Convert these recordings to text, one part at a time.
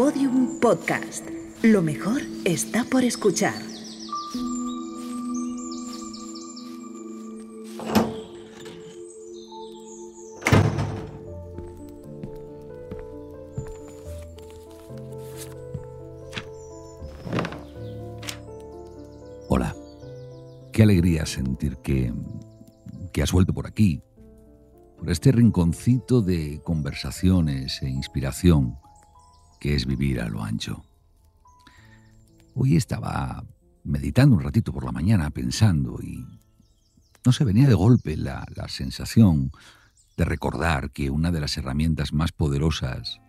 Podium Podcast. Lo mejor está por escuchar. Hola. Qué alegría sentir que, que has vuelto por aquí, por este rinconcito de conversaciones e inspiración que es vivir a lo ancho. Hoy estaba meditando un ratito por la mañana, pensando, y no se venía de golpe la, la sensación de recordar que una de las herramientas más poderosas,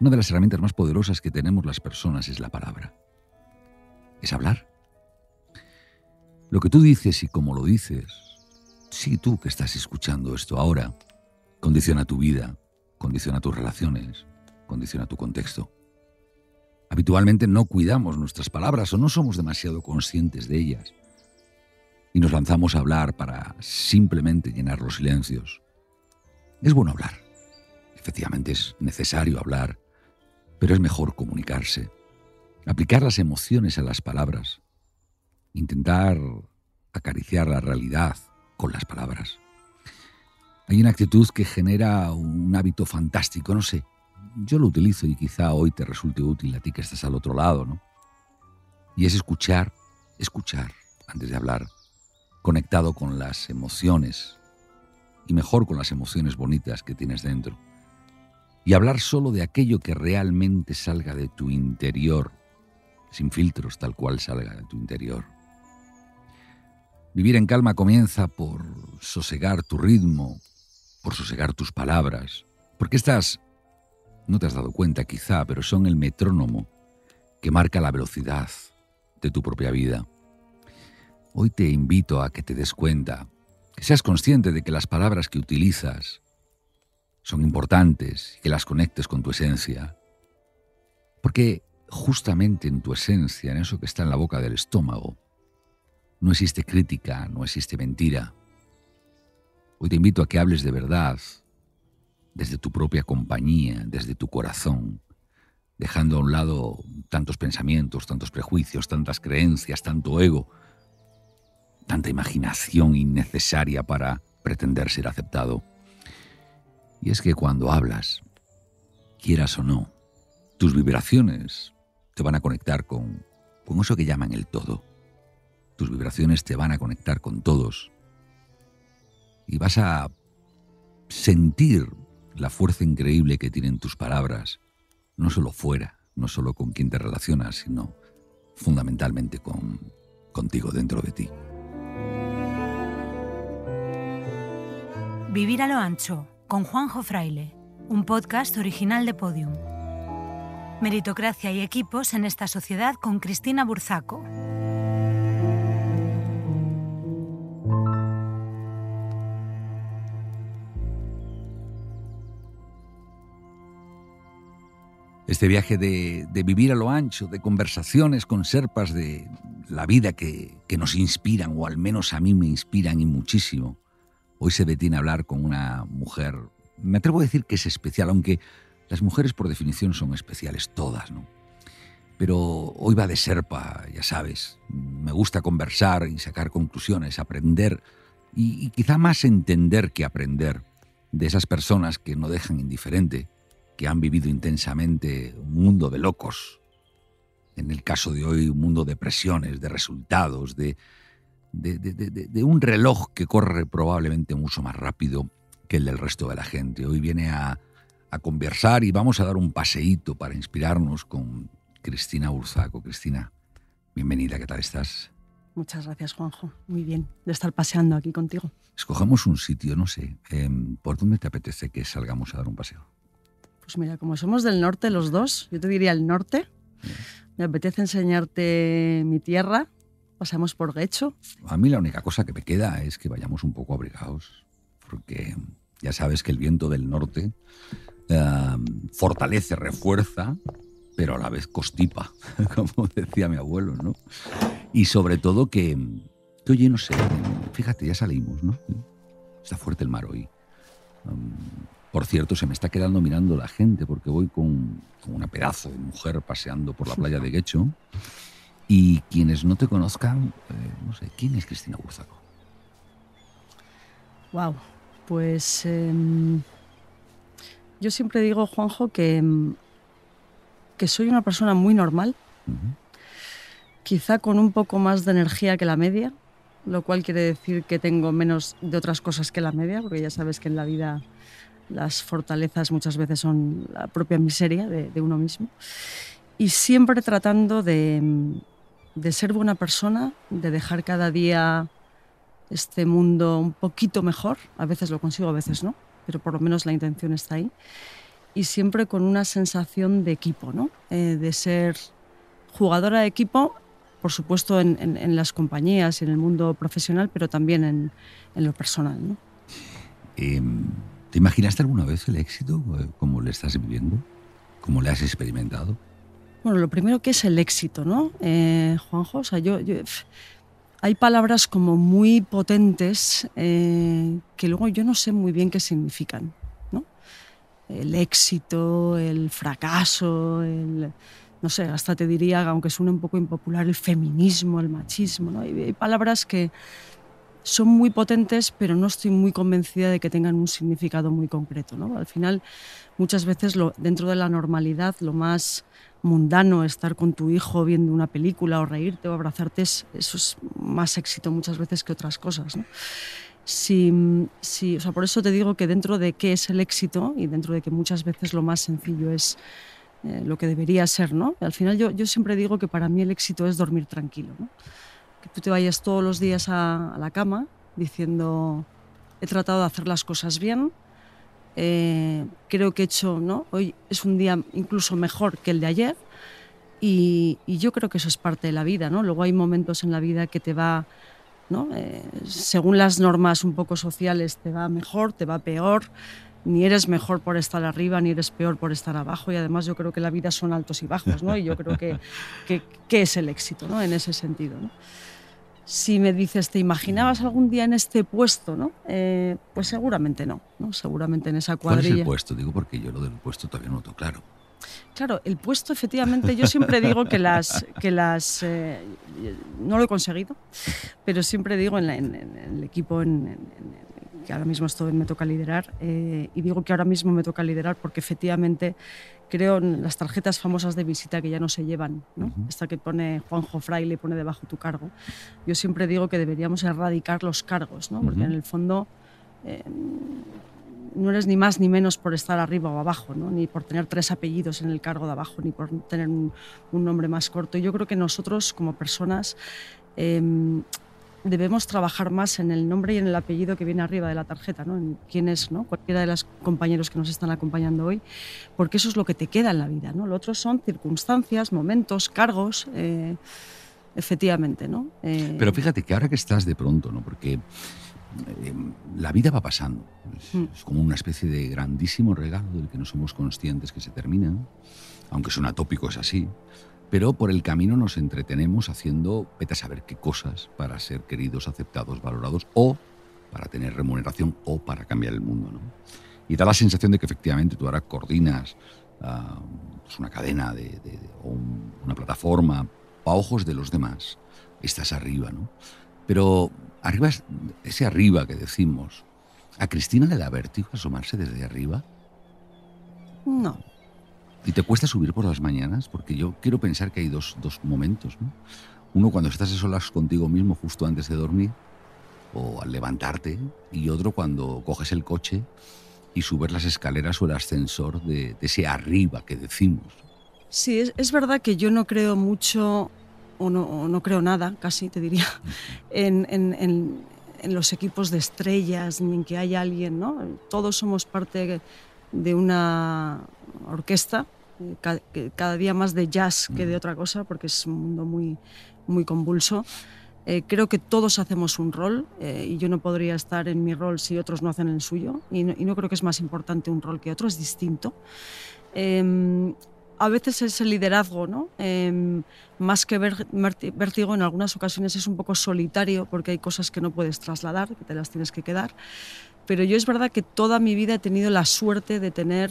una de las herramientas más poderosas que tenemos las personas es la palabra. Es hablar. Lo que tú dices y cómo lo dices, sí tú que estás escuchando esto ahora, condiciona tu vida, condiciona tus relaciones, condiciona tu contexto. Habitualmente no cuidamos nuestras palabras o no somos demasiado conscientes de ellas. Y nos lanzamos a hablar para simplemente llenar los silencios. Es bueno hablar. Efectivamente es necesario hablar, pero es mejor comunicarse. Aplicar las emociones a las palabras. Intentar acariciar la realidad con las palabras. Hay una actitud que genera un hábito fantástico, no sé, yo lo utilizo y quizá hoy te resulte útil a ti que estás al otro lado, ¿no? Y es escuchar, escuchar antes de hablar, conectado con las emociones y mejor con las emociones bonitas que tienes dentro. Y hablar solo de aquello que realmente salga de tu interior, sin filtros tal cual salga de tu interior. Vivir en calma comienza por sosegar tu ritmo, por sosegar tus palabras, porque estás no te has dado cuenta quizá, pero son el metrónomo que marca la velocidad de tu propia vida. Hoy te invito a que te des cuenta, que seas consciente de que las palabras que utilizas son importantes y que las conectes con tu esencia. Porque justamente en tu esencia, en eso que está en la boca del estómago, no existe crítica, no existe mentira. Hoy te invito a que hables de verdad, desde tu propia compañía, desde tu corazón, dejando a un lado tantos pensamientos, tantos prejuicios, tantas creencias, tanto ego, tanta imaginación innecesaria para pretender ser aceptado. Y es que cuando hablas, quieras o no, tus vibraciones te van a conectar con, con eso que llaman el todo. Tus vibraciones te van a conectar con todos. Y vas a sentir la fuerza increíble que tienen tus palabras, no solo fuera, no solo con quien te relacionas, sino fundamentalmente con, contigo dentro de ti. Vivir a lo ancho, con Juanjo Fraile, un podcast original de Podium. Meritocracia y equipos en esta sociedad con Cristina Burzaco. Este viaje de, vivir a lo ancho, de conversaciones con serpas de la vida que, nos inspiran, o al menos a mí me inspiran y muchísimo. Hoy se detiene a hablar con una mujer, me atrevo a decir que es especial, aunque las mujeres por definición son especiales todas. Pero hoy va de serpa, ya sabes. Me gusta conversar y sacar conclusiones, aprender y quizá más entender que aprender de esas personas que no dejan indiferente que han vivido intensamente un mundo de locos. En el caso de hoy, un mundo de presiones, de resultados, de, de, un reloj que corre probablemente mucho más rápido que el del resto de la gente. Hoy viene a, a conversar y vamos a dar un paseíto para inspirarnos con Cristina Urzaco. Cristina, bienvenida, ¿qué tal estás? Muchas gracias, Juanjo. Muy bien de estar paseando aquí contigo. Escojamos un sitio, no sé, em, ¿por dónde te apetece que salgamos a dar un paseo? Pues mira, como somos del norte los dos, yo te diría el norte. Me apetece enseñarte mi tierra. Pasamos por Guecho. A mí la única cosa que me queda es que vayamos un poco abrigados, porque ya sabes que el viento del norte em, fortalece, refuerza, pero a la vez costipa, como decía mi abuelo, ¿no? Y sobre todo que, que oye, no sé, fíjate, ya salimos, ¿no? Está fuerte el mar hoy. Em, Por cierto, se me está quedando mirando la gente porque voy con, con una pedazo de mujer paseando por la playa de Guecho. Y quienes no te conozcan, eh, no sé, ¿quién es Cristina Burzaco? Wow, pues em, yo siempre digo, Juanjo, que, em, que soy una persona muy normal, quizá con un poco más de energía que la media, lo cual quiere decir que tengo menos de otras cosas que la media, porque ya sabes que en la vida las fortalezas muchas veces son la propia miseria de, uno mismo. Y siempre tratando de, de ser buena persona, de dejar cada día este mundo un poquito mejor. A veces lo consigo, a veces no, pero por lo menos la intención está ahí. Y siempre con una sensación de equipo, ¿no? Eh, de ser jugadora de equipo, por supuesto en, en- en las compañías y en el mundo profesional, pero también en, en lo personal. ¿no? Eh, ¿Te imaginaste alguna vez el éxito eh, como le estás viviendo? ¿Cómo le has experimentado? Bueno, lo primero que es el éxito, ¿no? Eh, Juanjo, o sea, yo, hay palabras como muy potentes eh, que luego yo no sé muy bien qué significan, ¿no? El éxito, el fracaso, el, no sé, hasta te diría, aunque suene un poco impopular, el feminismo, el machismo, ¿no? Hay palabras que son muy potentes, pero no estoy muy convencida de que tengan un significado muy concreto, ¿no? Al final, muchas veces dentro de la normalidad, lo más mundano, estar con tu hijo viendo una película o reírte o abrazarte, es- eso es más éxito muchas veces que otras cosas. ¿no? Si, si- o sea, por eso te digo que dentro de qué es el éxito y dentro de que muchas veces lo más sencillo es eh, lo que debería ser, ¿no? Al final yo, yo siempre digo que para mí el éxito es dormir tranquilo. Que tú te vayas todos los días a, a la cama diciendo, he tratado de hacer las cosas bien, eh, creo que he hecho, ¿no? Hoy es un día incluso mejor que el de ayer y, y yo creo que eso es parte de la vida, ¿no? Luego hay momentos en la vida que te va, ¿no? Eh, según las normas un poco sociales, te va mejor, te va peor, ni eres mejor por estar arriba, ni eres peor por estar abajo y además yo creo que la vida son altos y bajos, ¿no? Y yo creo que, que, que es el éxito, ¿no? En ese sentido, ¿no? Si me dices, ¿te imaginabas algún día en este puesto? ¿no? Eh, pues seguramente no, no, seguramente en esa ¿Cuál es cuadrilla. el puesto? Digo porque yo lo del puesto todavía no lo tengo claro. Claro, el puesto, efectivamente, yo siempre digo que las. Que las eh, no lo he conseguido, pero siempre digo en, la- en- en el equipo en- en- que ahora mismo me toca liderar, eh, y digo que ahora mismo me toca liderar porque efectivamente creo en las tarjetas famosas de visita que ya no se llevan, ¿no? Esta que pone Juanjo Fraile, pone debajo tu cargo. Yo siempre digo que deberíamos erradicar los cargos, ¿no? porque Ujú. en el fondo. eh, no eres ni más ni menos por estar arriba o abajo, ¿no? ni por tener tres apellidos en el cargo de abajo, ni por tener un, un nombre más corto. Yo creo que nosotros como personas eh, debemos trabajar más en el nombre y en el apellido que viene arriba de la tarjeta, ¿no? en quién es, ¿no? cualquiera de los compañeros que nos están acompañando hoy, porque eso es lo que te queda en la vida. ¿no? Lo otro son circunstancias, momentos, cargos. eh, efectivamente, ¿no? Eh, Pero fíjate que ahora que estás de pronto, ¿no? Porque eh, la vida va pasando. Es, Mm. es como una especie de grandísimo regalo del que no somos conscientes que se termina, aunque suena tópico, es así. Pero por el camino nos entretenemos haciendo, vete a saber qué cosas para ser queridos, aceptados, valorados, o para tener remuneración, o para cambiar el mundo, ¿no? Y da la sensación de que efectivamente tú ahora coordinas ah, pues una cadena de, de- de- o un- una plataforma a ojos de los demás. Estás arriba, ¿no? Pero arriba, es- ese arriba que decimos, ¿a Cristina le da vértigo asomarse desde arriba? No, ¿Y te cuesta subir por las mañanas? Porque yo quiero pensar que hay dos, dos momentos, ¿no? Uno cuando estás a solas contigo mismo justo antes de dormir o al levantarte y otro cuando coges el coche y subes las escaleras o el ascensor de, de ese arriba que decimos. Sí, es, es verdad que yo no creo mucho, o no, o no creo nada, casi te diría, en, en- en- en los equipos de estrellas, ni en que haya alguien, ¿no? Todos somos parte de una orquesta, eh, cada día más de jazz que de otra cosa, porque es un mundo muy, muy convulso. Eh, creo que todos hacemos un rol eh, y yo no podría estar en mi rol si otros no hacen el suyo y no, y no creo que es más importante un rol que otro, es distinto. Em, a veces es el liderazgo, ¿no? Em, más que vértigo, en algunas ocasiones es un poco solitario porque hay cosas que no puedes trasladar, que te las tienes que quedar. Pero yo es verdad que toda mi vida he tenido la suerte de tener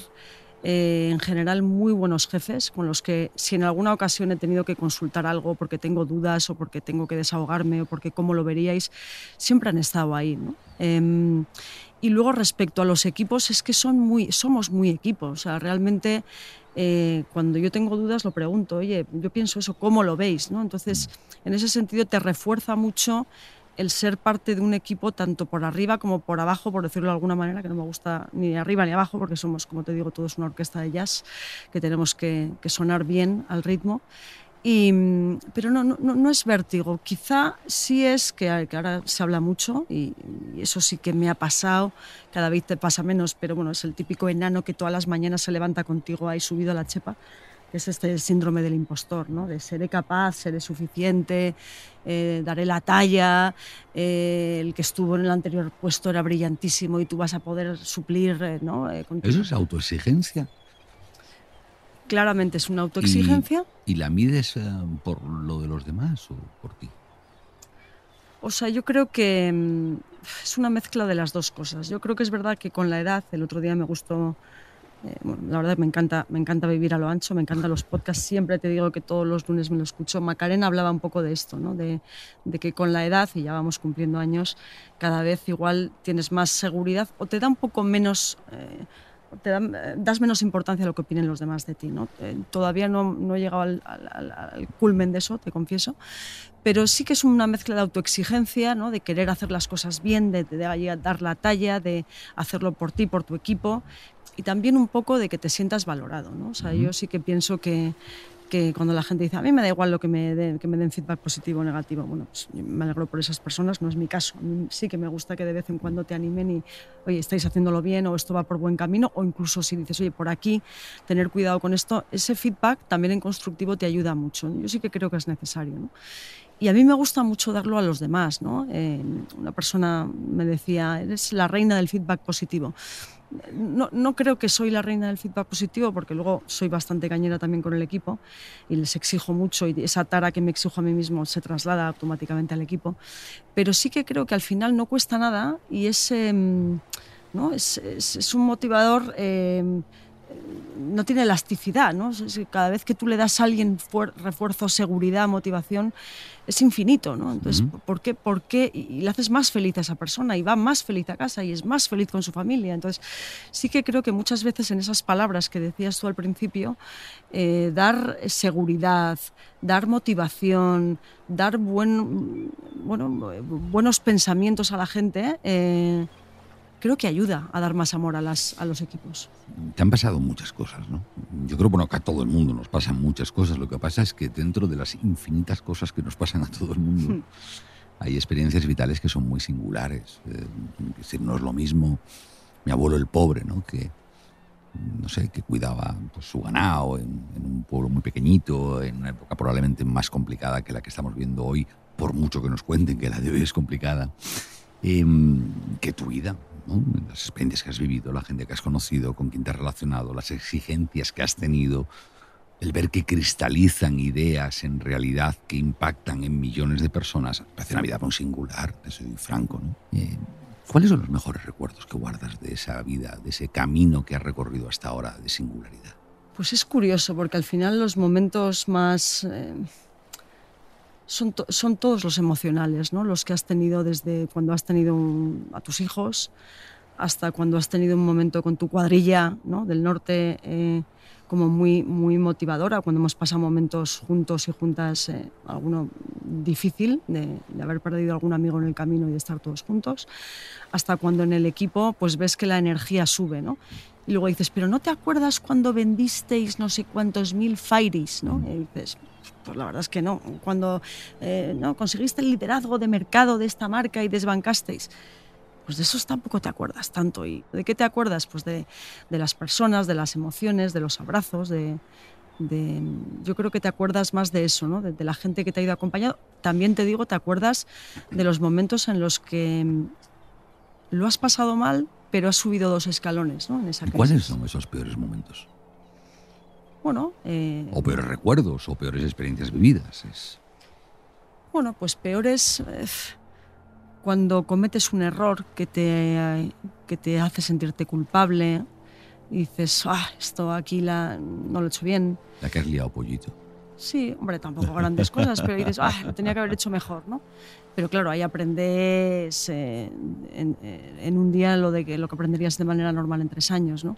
eh, en general muy buenos jefes con los que si en alguna ocasión he tenido que consultar algo porque tengo dudas o porque tengo que desahogarme o porque cómo lo veríais, siempre han estado ahí. Em, y luego respecto a los equipos, es que son muy, somos muy equipos. O sea, realmente eh, cuando yo tengo dudas lo pregunto, oye, yo pienso eso, ¿cómo lo veis? ¿no? Entonces, en ese sentido te refuerza mucho el ser parte de un equipo tanto por arriba como por abajo, por decirlo de alguna manera, que no me gusta ni arriba ni abajo, porque somos, como te digo, todos una orquesta de jazz, que tenemos que, sonar bien al ritmo. Y, pero no, no, no, es vértigo, quizá sí es que, ahora se habla mucho y, y, eso sí que me ha pasado, cada vez te pasa menos, pero bueno, es el típico enano que todas las mañanas se levanta contigo ahí subido a la chepa que es este síndrome del impostor, ¿no? de seré capaz, seré suficiente, eh, daré la talla, eh, el que estuvo en el anterior puesto era brillantísimo y tú vas a poder suplir. Eh, ¿no? ¿Eso es autoexigencia? Claramente es una autoexigencia. ¿Y, la mides por lo de los demás o por ti? O sea, yo creo que mm, es una mezcla de las dos cosas. Yo creo que es verdad que con la edad, el otro día me gustó eh, la verdad me encanta, me encanta vivir a lo ancho, me encantan los podcasts, siempre te digo que todos los lunes me lo escucho. Macarena hablaba un poco de esto, ¿no? de, que con la edad, y ya vamos cumpliendo años, cada vez igual tienes más seguridad o te da un poco menos... Eh, te eh, das menos importancia a lo que opinen los demás de ti. ¿no? todavía no, no, he llegado al, al, culmen de eso, te confieso, pero sí que es una mezcla de autoexigencia, ¿no? de querer hacer las cosas bien, de, de, dar la talla, de hacerlo por ti, por tu equipo, y también un poco de que te sientas valorado. ¿no? O sea, yo sí que pienso que, que cuando la gente dice, a mí me da igual lo que me, den, que me den feedback positivo o negativo, bueno, pues me alegro por esas personas, no es mi caso. Sí que me gusta que de vez en cuando te animen y, oye, estáis haciéndolo bien o esto va por buen camino, o incluso si dices, oye, por aquí, tener cuidado con esto, ese feedback también en constructivo te ayuda mucho. Yo sí que creo que es necesario. ¿no? Y a mí me gusta mucho darlo a los demás. ¿no? Eh, una persona me decía, eres la reina del feedback positivo no, no, creo que soy la reina del feedback positivo, porque luego soy bastante cañera también con el equipo y les exijo mucho y esa tara que me exijo a mí mismo se traslada automáticamente al equipo. Pero sí que creo que al final no cuesta nada y es, em, ¿no? es, es, un motivador. Eh, no tiene elasticidad, ¿no? Cada vez que tú le das a alguien refuerzo, seguridad, motivación, es infinito, ¿no? Entonces, ¿por qué? ¿Por qué? Y le haces más feliz a esa persona y va más feliz a casa y es más feliz con su familia. Entonces, sí que creo que muchas veces en esas palabras que decías tú al principio, eh, dar seguridad, dar motivación, dar buen, bueno, buenos pensamientos a la gente, eh, creo que ayuda a dar más amor a, las, a los equipos. Te han pasado muchas cosas, ¿no? Yo creo bueno, que a todo el mundo nos pasan muchas cosas. Lo que pasa es que dentro de las infinitas cosas que nos pasan a todo el mundo, hmm. hay experiencias vitales que son muy singulares. Eh, no es lo mismo mi abuelo el pobre, ¿no? Que, no sé, que cuidaba pues, su ganado en, en, un pueblo muy pequeñito, en una época probablemente más complicada que la que estamos viendo hoy, por mucho que nos cuenten que la de hoy es complicada, em, que tu vida las experiencias que has vivido, la gente que has conocido, con quien te has relacionado, las exigencias que has tenido, el ver que cristalizan ideas en realidad que impactan en millones de personas, parece una vida muy singular, te soy franco. Eh, ¿Cuáles son los mejores recuerdos que guardas de esa vida, de ese camino que has recorrido hasta ahora de singularidad? Pues es curioso, porque al final los momentos más... Eh, son, todos los emocionales, ¿no? los que has tenido desde cuando has tenido a tus hijos hasta cuando has tenido un momento con tu cuadrilla ¿no? del norte eh, como muy, muy motivadora, cuando hemos pasado momentos juntos y juntas, eh, alguno difícil de, de, haber perdido algún amigo en el camino y de estar todos juntos, hasta cuando en el equipo pues ves que la energía sube, ¿no? Y luego dices, pero ¿no te acuerdas cuando vendisteis no sé cuántos mil Fairies? ¿no? Y dices, pues la verdad es que no. Cuando eh, ¿no? conseguiste el liderazgo de mercado de esta marca y desbancasteis. Pues de esos tampoco te acuerdas tanto. ¿Y de qué te acuerdas? Pues de, de las personas, de las emociones, de los abrazos, de, de, yo creo que te acuerdas más de eso, ¿no? de, de, la gente que te ha ido acompañando. También te digo, te acuerdas de los momentos en los que lo has pasado mal, pero has subido dos escalones ¿no? en esa ¿Cuáles son esos peores momentos? Bueno... Eh, o peores recuerdos, o peores experiencias vividas. Es... Bueno, pues peores... Eh, cuando cometes un error que te, que te hace sentirte culpable y dices, ah, esto aquí la, no lo he hecho bien. La que has liado, pollito. Sí, hombre, tampoco grandes cosas, pero dices, ah, lo tenía que haber hecho mejor, ¿no? Pero claro, ahí aprendes eh, en, en, un día lo, de que, lo que aprenderías de manera normal en tres años, ¿no?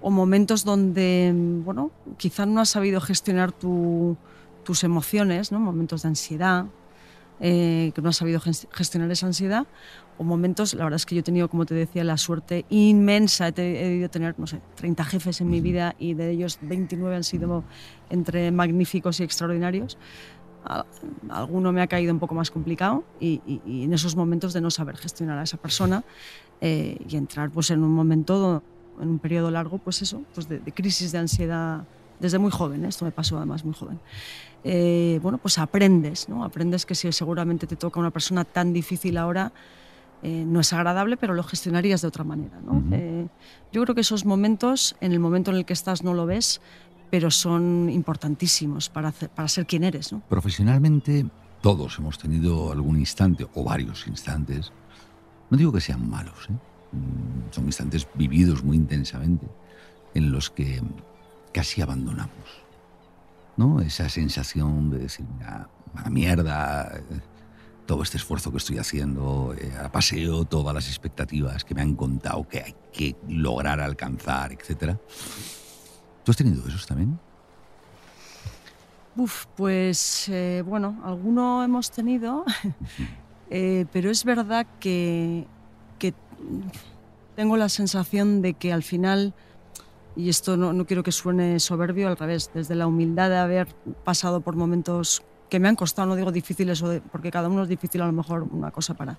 O momentos donde, bueno, quizá no has sabido gestionar tu, tus emociones, ¿no? Momentos de ansiedad, eh, que no has sabido gestionar esa ansiedad, o momentos, la verdad es que yo he tenido, como te decía, la suerte inmensa, he, debido tener, no sé, 30 jefes en mi vida y de ellos 29 han sido entre magníficos y extraordinarios. Alguno me ha caído un poco más complicado y, en esos momentos de no saber gestionar a esa persona eh, y entrar pues en un momento, en un periodo largo, pues eso, pues de, de crisis de ansiedad desde muy joven, ¿eh? esto me pasó además muy joven. Eh, bueno, pues aprendes, ¿no? Aprendes que si seguramente te toca una persona tan difícil ahora, eh, no es agradable, pero lo gestionarías de otra manera, ¿no? yo creo que esos momentos, en el momento en el que estás no lo ves, pero son importantísimos para, para ser quien eres, ¿no? Profesionalmente, todos hemos tenido algún instante, o varios instantes, no digo que sean malos, mm, son instantes vividos muy intensamente, en los que casi abandonamos. ¿no? Esa sensación de decir, a la mierda, todo este esfuerzo que estoy haciendo, eh, a paseo todas las expectativas que me han contado que hay que lograr alcanzar, etc. ¿Tú has tenido esos también? Uf, pues eh, bueno, alguno hemos tenido, eh, pero es verdad que tengo la sensación de que al final y esto no, no, quiero que suene soberbio, al revés, desde la humildad de haber pasado por momentos que me han costado, no digo difíciles, porque cada uno es difícil a lo mejor una cosa para,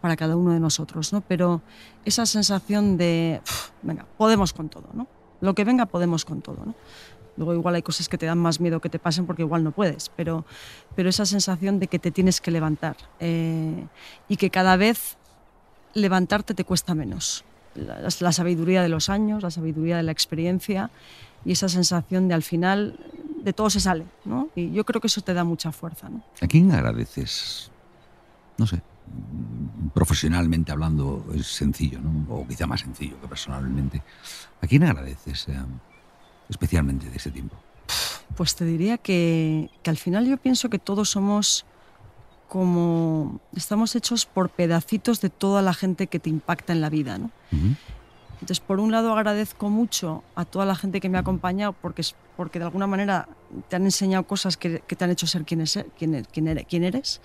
para cada uno de nosotros, ¿no? pero esa sensación de, venga, podemos con todo, ¿no? lo que venga podemos con todo. ¿no? Luego igual hay cosas que te dan más miedo que te pasen porque igual no puedes, pero, pero esa sensación de que te tienes que levantar eh, y que cada vez levantarte te cuesta menos la, sabiduría de los años, la sabiduría de la experiencia y esa sensación de al final de todo se sale, ¿no? Y yo creo que eso te da mucha fuerza, ¿no? ¿A quién agradeces? No sé, profesionalmente hablando es sencillo, ¿no? O quizá más sencillo que personalmente. ¿A quién agradeces eh, especialmente de ese tiempo? Pues te diría que, que al final yo pienso que todos somos como estamos hechos por pedacitos de toda la gente que te impacta en la vida, ¿no? Entonces, por un lado agradezco mucho a toda la gente que me ha acompañado porque, porque de alguna manera te han enseñado cosas que, te han hecho ser quien, es, quién, quién, eres.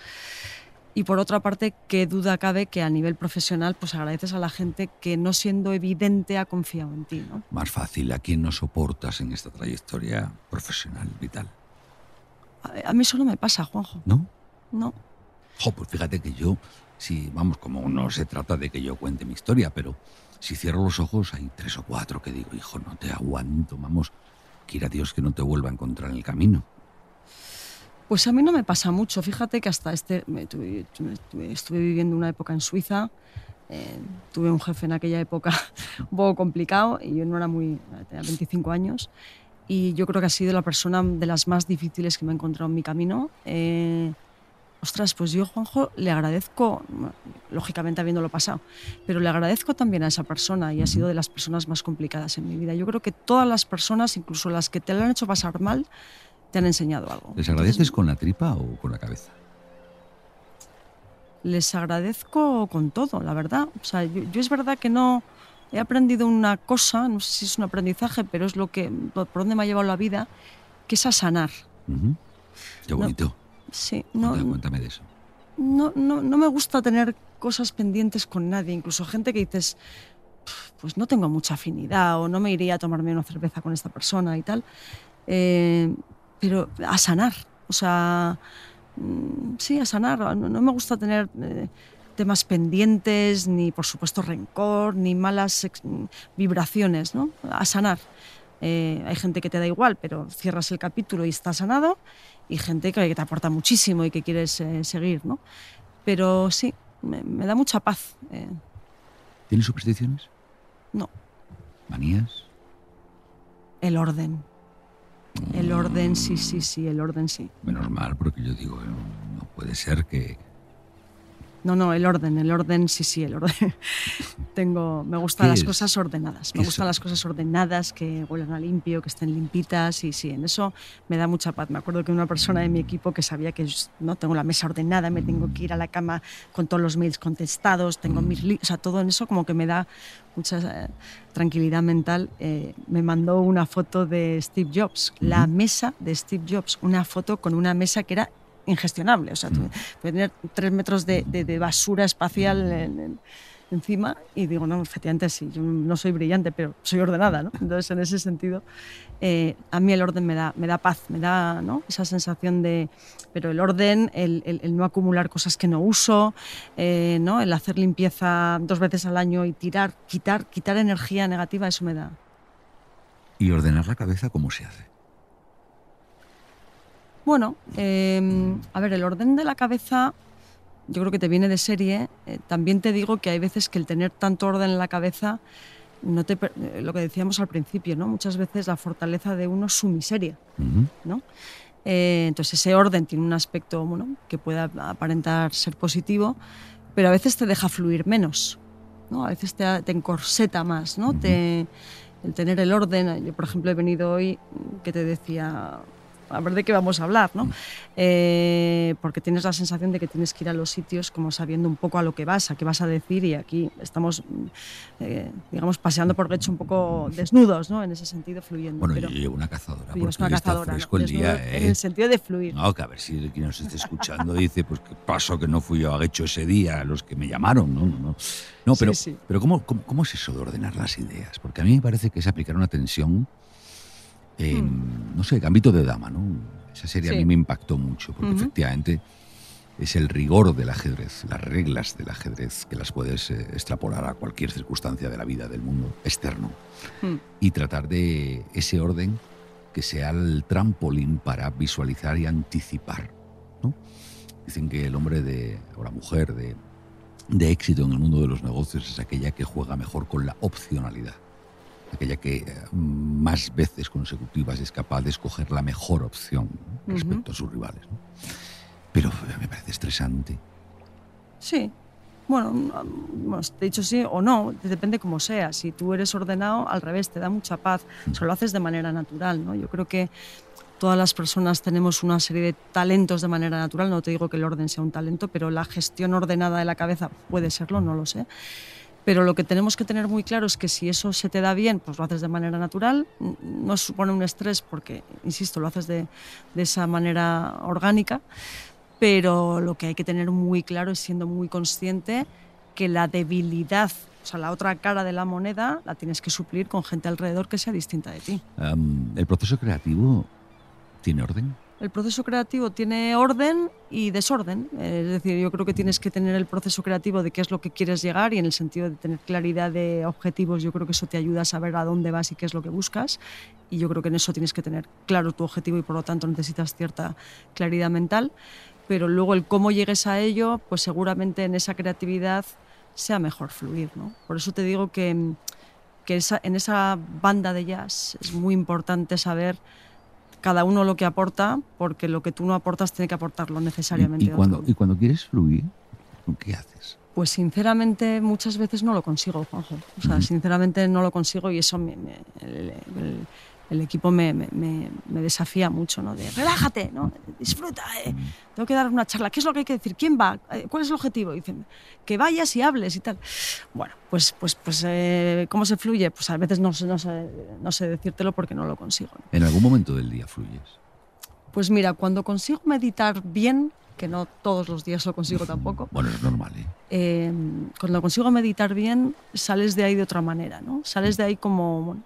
Y por otra parte, qué duda cabe que a nivel profesional, pues agradeces a la gente que no siendo evidente ha confiado en ti. ¿no? Más fácil, ¿a quién no soportas en esta trayectoria profesional vital? A, a mí solo me pasa, Juanjo. ¿No? No. Jo, pues fíjate que yo, si, vamos, como no se trata de que yo cuente mi historia, pero si cierro los ojos hay tres o cuatro que digo, hijo, no te aguanto, vamos, quiera Dios que no te vuelva a encontrar en el camino. Pues a mí no me pasa mucho, fíjate que hasta este, estuve viviendo una época en Suiza, eh, tuve un jefe en aquella época un poco complicado y yo no era muy, tenía 25 años y yo creo que ha sido la persona de las más difíciles que me he encontrado en mi camino. Eh, ostras, pues yo, Juanjo, le agradezco, lógicamente habiéndolo pasado, pero le agradezco también a esa persona y ha sido de las personas más complicadas en mi vida. Yo creo que todas las personas, incluso las que te lo han hecho pasar mal, te han enseñado algo. ¿Les agradeces con la tripa o con la cabeza? Les agradezco con todo, la verdad. O sea, yo, es verdad que no he aprendido una cosa, no sé si es un aprendizaje, pero es lo que por donde me ha llevado la vida, que es a sanar. Qué bonito. Sí, no, cuéntame de eso. No, no, no me gusta tener cosas pendientes con nadie, incluso gente que dices, pues no tengo mucha afinidad o no me iría a tomarme una cerveza con esta persona y tal. Eh, pero a sanar, o sea, mm, sí, a sanar. No, me gusta tener eh, temas pendientes, ni por supuesto rencor, ni malas vibraciones, ¿no? A sanar. Eh, hay gente que te da igual, pero cierras el capítulo y está sanado y gente que, te aporta muchísimo y que quieres eh, seguir, ¿no? Pero sí, me, da mucha paz. Eh. ¿Tienes supersticiones? No. ¿Manías? El orden. El orden, sí, sí, sí, el orden sí. Menos mal, porque yo digo, no, puede ser que, No, no, el orden, el orden, sí, sí, el orden. Tengo, me gustan las cosas ordenadas. Me gustan las cosas ordenadas, que huelan a limpio, que estén limpitas y sí, en eso me da mucha paz. Me acuerdo que una persona de mi equipo que sabía que no tengo la mesa ordenada, me tengo que ir a la cama con todos los mails contestados, tengo mis, o sea, todo en eso como que me da mucha eh, tranquilidad mental. Eh, me mandó una foto de Steve Jobs, la mesa de Steve Jobs, una foto con una mesa que era ingestionable. O sea, mm. tener tres metros de, de, basura espacial encima y digo, no, efectivamente sí, yo no soy brillante, pero soy ordenada, ¿no? Entonces, en ese sentido, eh, a mí el orden me da, me da paz, me da ¿no? esa sensación de, pero el orden, el, el, no acumular cosas que no uso, eh, ¿no? el hacer limpieza dos veces al año y tirar, quitar, quitar energía negativa, eso me da. ¿Y ordenar la cabeza cómo se hace? Bueno, em, a ver, el orden de la cabeza yo creo que te viene de serie. Eh, también te digo que hay veces que el tener tanto orden en la cabeza, no te, eh, lo que decíamos al principio, ¿no? muchas veces la fortaleza de uno es su miseria. ¿no? Eh, entonces ese orden tiene un aspecto bueno, que puede aparentar ser positivo, pero a veces te deja fluir menos. ¿no? A veces te, te encorseta más. ¿no? te, el tener el orden. Yo, por ejemplo, he venido hoy que te decía a ver de qué vamos a hablar, ¿no? Eh, porque tienes la sensación de que tienes que ir a los sitios como sabiendo un poco a lo que vas, a qué vas a decir y aquí estamos, eh, digamos, paseando por hecho un poco desnudos, ¿no? En ese sentido, fluyendo. Bueno, yo llevo una cazadora. Porque una cazadora, está el día, En el ¿eh? sentido de fluir. No, que a ver si quien nos esté escuchando dice, pues qué pasó que no fui yo a hecho ese día, los que me llamaron, ¿no? no, no pero, pero ¿cómo, cómo, cómo es eso de ordenar las ideas? Porque a mí me parece que es aplicar una tensión Hmm. no sé, Gambito de Dama, ¿no? Esa serie a mí me impactó mucho, porque efectivamente es el rigor del ajedrez, las reglas del ajedrez, que las puedes eh, extrapolar a cualquier circunstancia de la vida, del mundo externo, hmm. y tratar de ese orden que sea el trampolín para visualizar y anticipar. ¿no? Dicen que el hombre de, o la mujer de, de éxito en el mundo de los negocios es aquella que juega mejor con la opcionalidad aquella que eh, más veces consecutivas es capaz de escoger la mejor opción respecto a sus rivales. Pero eh, me parece estresante. Sí. Bueno, te he dicho sí o no, depende cómo sea. Si tú eres ordenado, al revés, te da mucha paz. Solo lo haces de manera natural. ¿no? Yo creo que todas las personas tenemos una serie de talentos de manera natural. No te digo que el orden sea un talento, pero la gestión ordenada de la cabeza puede serlo, no lo sé. Pero lo que tenemos que tener muy claro es que si eso se te da bien, pues lo haces de manera natural, no supone un estrés porque, insisto, lo haces de, de esa manera orgánica, pero lo que hay que tener muy claro es siendo muy consciente que la debilidad, o sea, la otra cara de la moneda, la tienes que suplir con gente alrededor que sea distinta de ti. ¿El proceso creativo tiene orden? El proceso creativo tiene orden y desorden. Es decir, yo creo que tienes que tener el proceso creativo de qué es lo que quieres llegar y en el sentido de tener claridad de objetivos, yo creo que eso te ayuda a saber a dónde vas y qué es lo que buscas. Y yo creo que en eso tienes que tener claro tu objetivo y por lo tanto necesitas cierta claridad mental. Pero luego el cómo llegues a ello, pues seguramente en esa creatividad sea mejor fluir. ¿no? Por eso te digo que, que en esa banda de jazz es muy importante saber cada uno lo que aporta, porque lo que tú no aportas tiene que aportarlo necesariamente. ¿Y, cuando, ¿y cuando quieres fluir, qué haces? Pues sinceramente muchas veces no lo consigo, Juanjo. O sea, sinceramente no lo consigo y eso me, el equipo me, me, desafía mucho, ¿no? De relájate, ¿no? Disfruta, ¿eh? tengo que dar una charla. ¿Qué es lo que hay que decir? ¿Quién va? Eh, ¿Cuál es el objetivo? Dicen, que vayas y hables y tal. Bueno, pues, pues, pues eh, ¿cómo se fluye? Pues a veces no, no, sé, no sé decírtelo porque no lo consigo. ¿En algún momento del día fluyes? Pues mira, cuando consigo meditar bien, que no todos los días lo consigo tampoco. Bueno, es normal. ¿eh? cuando consigo meditar bien, sales de ahí de otra manera, ¿no? Sales de ahí como,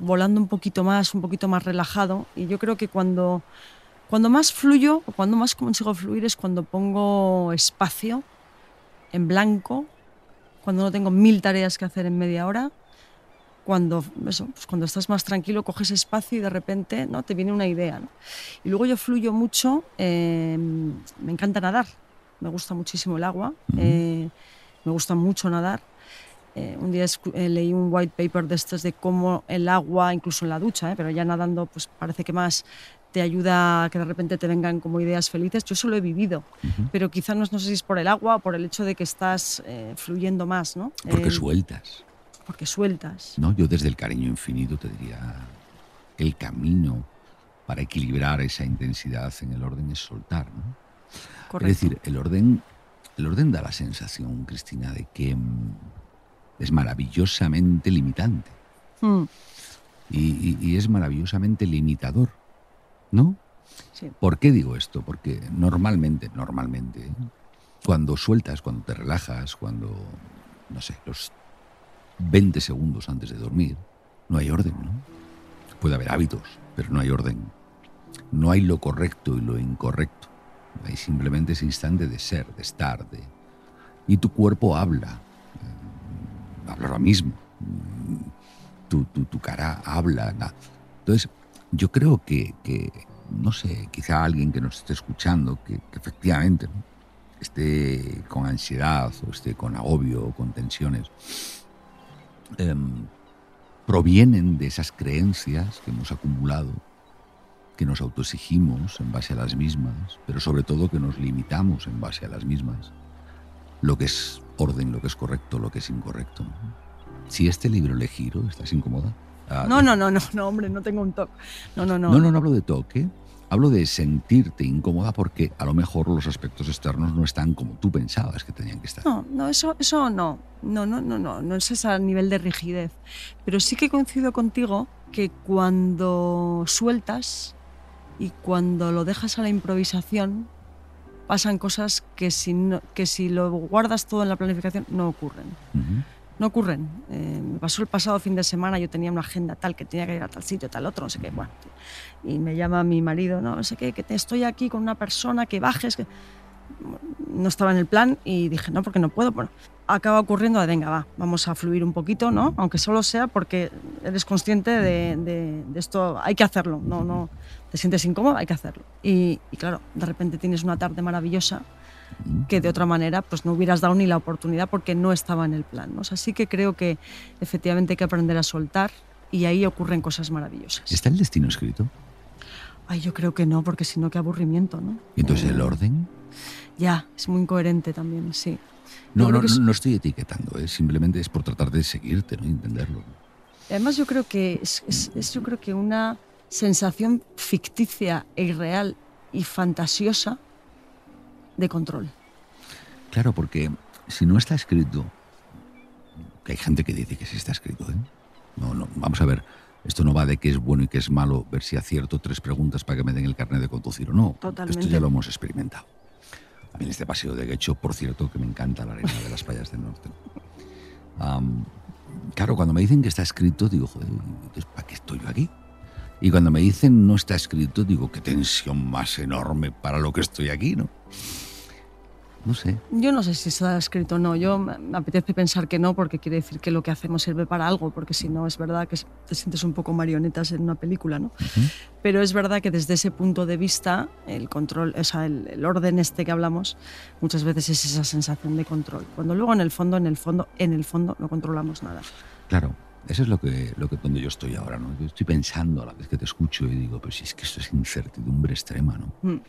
volando un poquito más, un poquito más relajado. Y yo creo que cuando, cuando más fluyo, o cuando más consigo fluir, es cuando pongo espacio en blanco, cuando no tengo mil tareas que hacer en media hora, cuando, eso, pues cuando estás más tranquilo, coges espacio y de repente ¿no? te viene una idea. Y luego yo fluyo mucho, em, me encanta nadar, me gusta muchísimo el agua, eh, me gusta mucho nadar Eh, un día eh, leí un white paper de estos de cómo el agua, incluso en la ducha, pero ya nadando, pues parece que más te ayuda a que de repente te vengan como ideas felices. Yo eso lo he vivido, pero quizás no, no, sé si es por el agua o por el hecho de que estás fluyendo más, ¿no? Porque sueltas. Porque sueltas. No, yo desde el cariño infinito te diría el camino para equilibrar esa intensidad en el orden es soltar, ¿no? Es decir, el orden, el orden da la sensación, Cristina, de que mm, es maravillosamente limitante. Hmm. Y, es maravillosamente limitador, ¿no? ¿Por qué digo esto? Porque normalmente, normalmente, cuando sueltas, cuando te relajas, cuando, no sé, los 20 segundos antes de dormir, no hay orden, ¿no? Puede haber hábitos, pero no hay orden. No hay lo correcto y lo incorrecto. Hay simplemente ese instante de ser, de estar, de... Y tu cuerpo habla. Habla ahora mismo. Tu, tu, cara habla. Entonces, yo creo que, no sé, quizá alguien que nos esté escuchando, que, efectivamente esté con ansiedad o esté con agobio o con tensiones, em, provienen de esas creencias que hemos acumulado que nos autoexigimos en base a las mismas, pero sobre todo que nos limitamos en base a las mismas. Lo que es orden, lo que es correcto, lo que es incorrecto. Si este libro le giro, ¿estás incómoda? Ah, no, no, no, no, no, hombre, no tengo un toque. No, no, no. No, no, no hablo de toque. Hablo de sentirte incómoda porque a lo mejor los aspectos externos no están como tú pensabas que tenían que estar. No, no, eso, eso no. No, no, no, no, no es ese nivel de rigidez. Pero sí que coincido contigo que cuando sueltas, y cuando lo dejas a la improvisación pasan cosas que si, que si lo guardas todo en la planificación no ocurren. No ocurren. Eh, me pasó el pasado fin de semana, yo tenía una agenda tal que tenía que ir a tal sitio, tal otro, no sé qué. Bueno, y me llama mi marido, no, sé qué, que te estoy aquí con una persona, que bajes. Que... No estaba en el plan y dije, no, porque no puedo. Bueno, acaba ocurriendo venga, va, vamos a fluir un poquito, ¿no? Aunque solo sea porque eres consciente de, de esto, hay que hacerlo, no, no, te sientes incómodo, hay que hacerlo. Y, claro, de repente tienes una tarde maravillosa que de otra manera pues no hubieras dado ni la oportunidad porque no estaba en el plan. ¿no? así que creo que efectivamente hay que aprender a soltar y ahí ocurren cosas maravillosas. ¿Está el destino escrito? Ay, yo creo que no, porque si no, qué aburrimiento, ¿no? ¿Y entonces el orden? Ya, es muy incoherente también, sí. No, no, no, estoy etiquetando, ¿eh? simplemente es por tratar de seguirte, ¿no? entenderlo. Además, yo creo que es, es yo creo que una sensación ficticia e irreal y fantasiosa de control. Claro, porque si no está escrito, que hay gente que dice que sí está escrito, ¿eh? No, no, vamos a ver, esto no va de qué es bueno y qué es malo, ver si acierto tres preguntas para que me den el carnet de conducir o no. Totalmente. Esto ya lo hemos experimentado. A este paseo de Guecho, por cierto, que me encanta la arena de las playas del norte. claro, cuando me dicen que está escrito, digo, joder, ¿para qué estoy yo aquí? Y cuando me dicen no está escrito, digo, qué tensión más enorme para lo que estoy aquí, ¿no? No sé. Yo no sé si está escrito o no. Yo me apetece pensar que no, porque quiere decir que lo que hacemos sirve para algo, porque si no es verdad que te sientes un poco marionetas en una película, ¿no? Pero es verdad que desde ese punto de vista, el control, o sea, el, el, orden este que hablamos, muchas veces es esa sensación de control. Cuando luego en el fondo, en el fondo, en el fondo no controlamos nada. Claro, eso es lo que, lo que donde yo estoy ahora, ¿no? Yo estoy pensando a la vez que te escucho y digo, pero si es que esto es incertidumbre extrema, ¿no? Mm.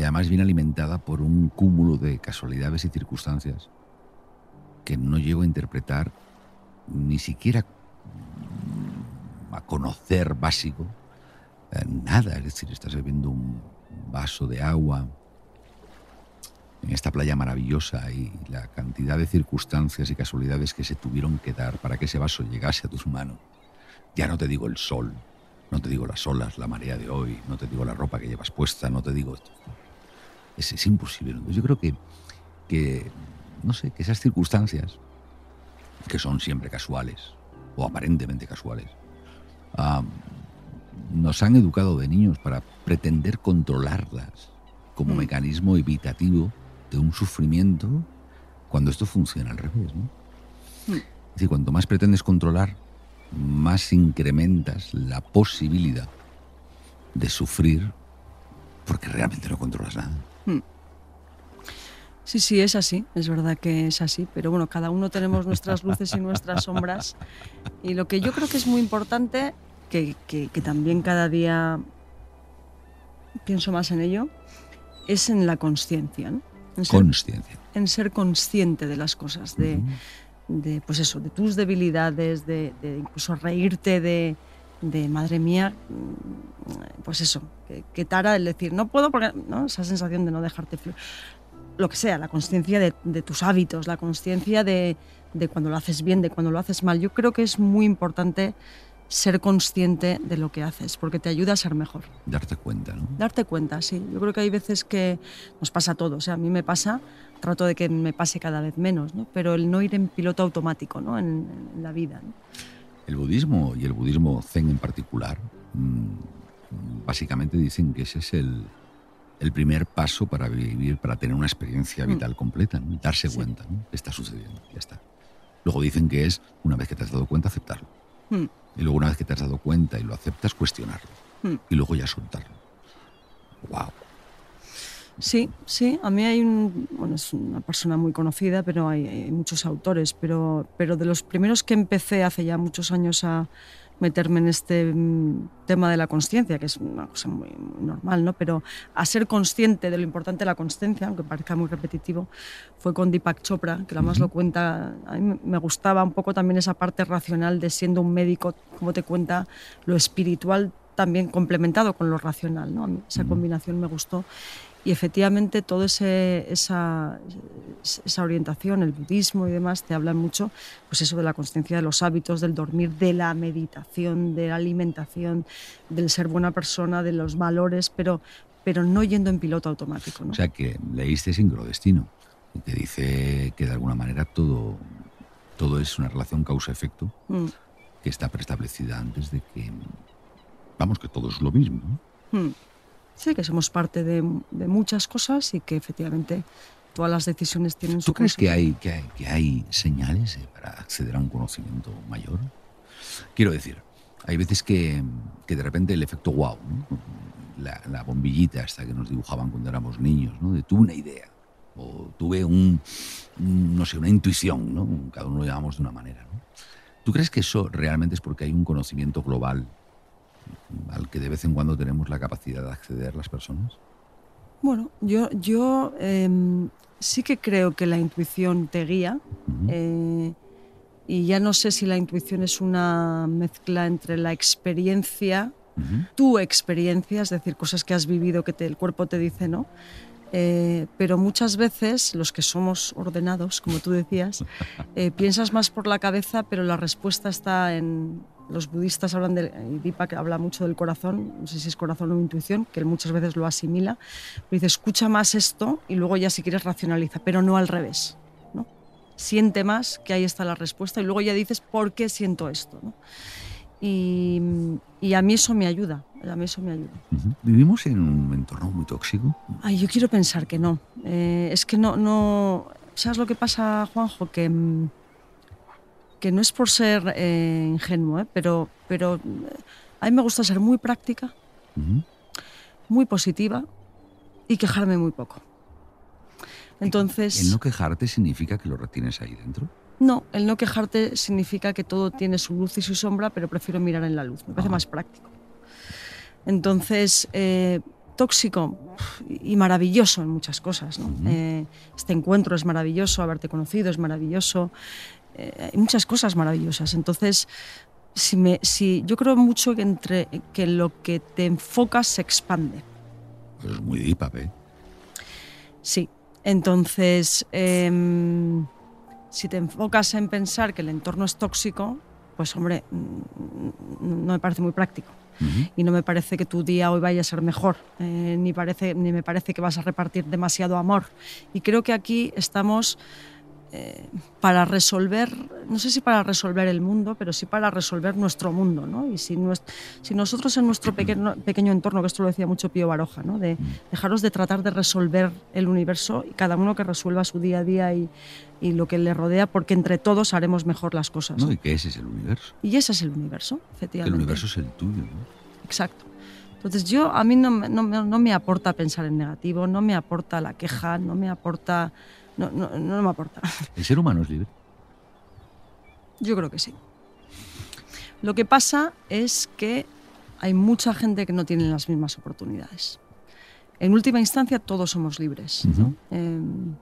Y además viene alimentada por un cúmulo de casualidades y circunstancias que no llego a interpretar ni siquiera a conocer básico eh, nada. Es decir, estás bebiendo un vaso de agua en esta playa maravillosa y la cantidad de circunstancias y casualidades que se tuvieron que dar para que ese vaso llegase a tus manos. Ya no te digo el sol, no te digo las olas, la marea de hoy, no te digo la ropa que llevas puesta, no te digo... Es, es imposible. yo creo que, que, no sé, que esas circunstancias, que son siempre casuales, o aparentemente casuales, nos han educado de niños para pretender controlarlas como mm. mecanismo evitativo de un sufrimiento cuando esto funciona al revés. ¿no? Hmm. Es decir, cuanto más pretendes controlar, más incrementas la posibilidad de sufrir porque realmente no controlas nada. Hmm. Sí, sí, es así, es verdad que es así, pero bueno, cada uno tenemos nuestras luces y nuestras sombras. Y lo que yo creo que es muy importante, que, que, también cada día pienso más en ello, es en la conciencia. ¿no? Conciencia. En ser consciente de las cosas, de, de, pues eso, de tus debilidades, de, de incluso reírte de, de, madre mía, pues eso, que, que, tara el decir, no puedo porque, ¿no? esa sensación de no dejarte fluir lo que sea, la conciencia de, tus hábitos, la conciencia de, cuando lo haces bien, de cuando lo haces mal. Yo creo que es muy importante ser consciente de lo que haces, porque te ayuda a ser mejor. Darte cuenta, ¿no? Darte cuenta, sí. Yo creo que hay veces que nos pasa a todos. O sea, a mí me pasa, trato de que me pase cada vez menos, ¿no? Pero el no ir en piloto automático, ¿no? En, la vida. El budismo y el budismo zen en particular, mm, básicamente dicen que ese es el, el primer paso para vivir, para tener una experiencia mm. vital completa, darse cuenta ¿no? que está sucediendo, ya está. Luego dicen que es, una vez que te has dado cuenta, aceptarlo. Mm. Y luego una vez que te has dado cuenta y lo aceptas, cuestionarlo. Mm. Y luego ya soltarlo. ¡Wow! Sí, sí, a mí hay un, bueno, es una persona muy conocida, pero hay, hay, muchos autores, pero, pero de los primeros que empecé hace ya muchos años a, meterme en este mm, tema de la consciencia, que es una cosa muy, normal, ¿no? Pero a ser consciente de lo importante de la consciencia, aunque parezca muy repetitivo, fue con Deepak Chopra, que además lo cuenta, a mí me gustaba un poco también esa parte racional de siendo un médico, como te cuenta lo espiritual también complementado con lo racional, ¿no? A mí esa combinación me gustó y efectivamente toda esa, esa orientación, el budismo y demás, te hablan mucho, pues eso de la conciencia de los hábitos, del dormir, de la meditación, de la alimentación, del ser buena persona, de los valores, pero, pero no yendo en piloto automático. ¿no? O sea que leíste Sincrodestino y te dice que de alguna manera todo, todo es una relación causa-efecto mm. que está preestablecida antes de que, vamos, que todo es lo mismo. ¿no? Mm. Sí, que somos parte de, muchas cosas y que efectivamente todas las decisiones tienen ¿Tú su crees que hay, que hay, que hay señales eh, para acceder a un conocimiento mayor? Quiero decir, hay veces que, que de repente el efecto wow, la, bombillita hasta que nos dibujaban cuando éramos niños, ¿no? de tuve una idea o tuve un, no sé, una intuición, ¿no? cada uno lo llamamos de una manera. ¿no? ¿Tú crees que eso realmente es porque hay un conocimiento global al que de vez en cuando tenemos la capacidad de acceder las personas? Bueno, yo, yo em, sí que creo que la intuición te guía. Eh, y ya no sé si la intuición es una mezcla entre la experiencia, tu experiencia, es decir, cosas que has vivido que el cuerpo te dice, ¿no? Eh, pero muchas veces los que somos ordenados, como tú decías, eh, piensas más por la cabeza, pero la respuesta está en, los budistas hablan de, y Deepak habla mucho del corazón, no sé si es corazón o intuición, que él muchas veces lo asimila, pero dice, escucha más esto y luego ya si quieres racionaliza, pero no al revés. ¿no? Siente más que ahí está la respuesta y luego ya dices, ¿por qué siento esto? ¿no? Y, y, a mí eso me ayuda, a mí eso me ayuda. ¿Vivimos en un entorno muy tóxico? Ay, yo quiero pensar que no. Eh, es que no, no... ¿Sabes lo que pasa, Juanjo? Que mm, que no es por ser eh, ingenuo, ¿eh? pero, pero eh, a mí me gusta ser muy práctica, muy positiva y quejarme muy poco. Entonces... ¿El no quejarte significa que lo retienes ahí dentro? No, el no quejarte significa que todo tiene su luz y su sombra, pero prefiero mirar en la luz, me parece ah. más práctico. Entonces, tóxico y maravilloso en muchas cosas. este encuentro es maravilloso, haberte conocido es maravilloso, eh, hay muchas cosas maravillosas. Entonces, si me, si, yo creo mucho que, entre, que lo que te enfocas se expande. Es muy deep, ¿eh? Sí. Entonces, em, si te enfocas en pensar que el entorno es tóxico, pues hombre, mm, no me parece muy práctico. Y no me parece que tu día hoy vaya a ser mejor, eh, ni, parece, ni me parece que vas a repartir demasiado amor. Y creo que aquí estamos eh, para resolver, no sé si para resolver el mundo, pero sí para resolver nuestro mundo. ¿no? Y si, si nosotros en nuestro pequeño, pequeño entorno, que esto lo decía mucho Pío Baroja, ¿no? de dejaros de tratar de resolver el universo y cada uno que resuelva su día a día y, y lo que le rodea, porque entre todos haremos mejor las cosas. No, y que ese es el universo. Y ese es el universo, efectivamente. El universo es el tuyo. ¿no? Exacto. Entonces yo, a mí no, no, no, me aporta pensar en negativo, no me aporta la queja, no me aporta... No, no, no me aporta. ¿El ser humano es libre? Yo creo que sí. Lo que pasa es que hay mucha gente que no tiene las mismas oportunidades. En última instancia, todos somos libres. Em,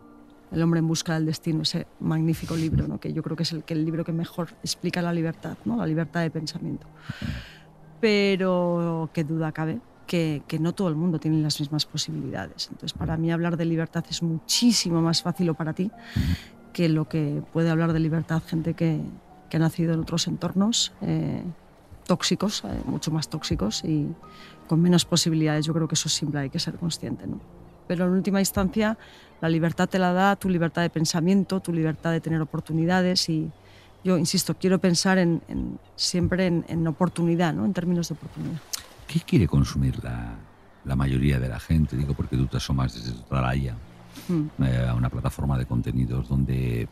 el hombre en busca del destino, ese magnífico libro, ¿no? que yo creo que es el, que el libro que mejor explica la libertad, ¿no? la libertad de pensamiento. Pero qué duda cabe que, no todo el mundo tiene las mismas posibilidades. Entonces, para mí hablar de libertad es muchísimo más fácil o para ti que lo que puede hablar de libertad gente que, ha nacido en otros entornos eh, tóxicos, eh, mucho más tóxicos y con menos posibilidades. Yo creo que eso siempre hay que ser consciente. Pero en última instancia, la libertad te la da tu libertad de pensamiento, tu libertad de tener oportunidades y yo, insisto, quiero pensar en, siempre en, oportunidad, ¿no? en términos de oportunidad. ¿Qué quiere consumir la, la mayoría de la gente? Digo, porque tú te asomas desde tu Atalaya mm. eh, a una plataforma de contenidos donde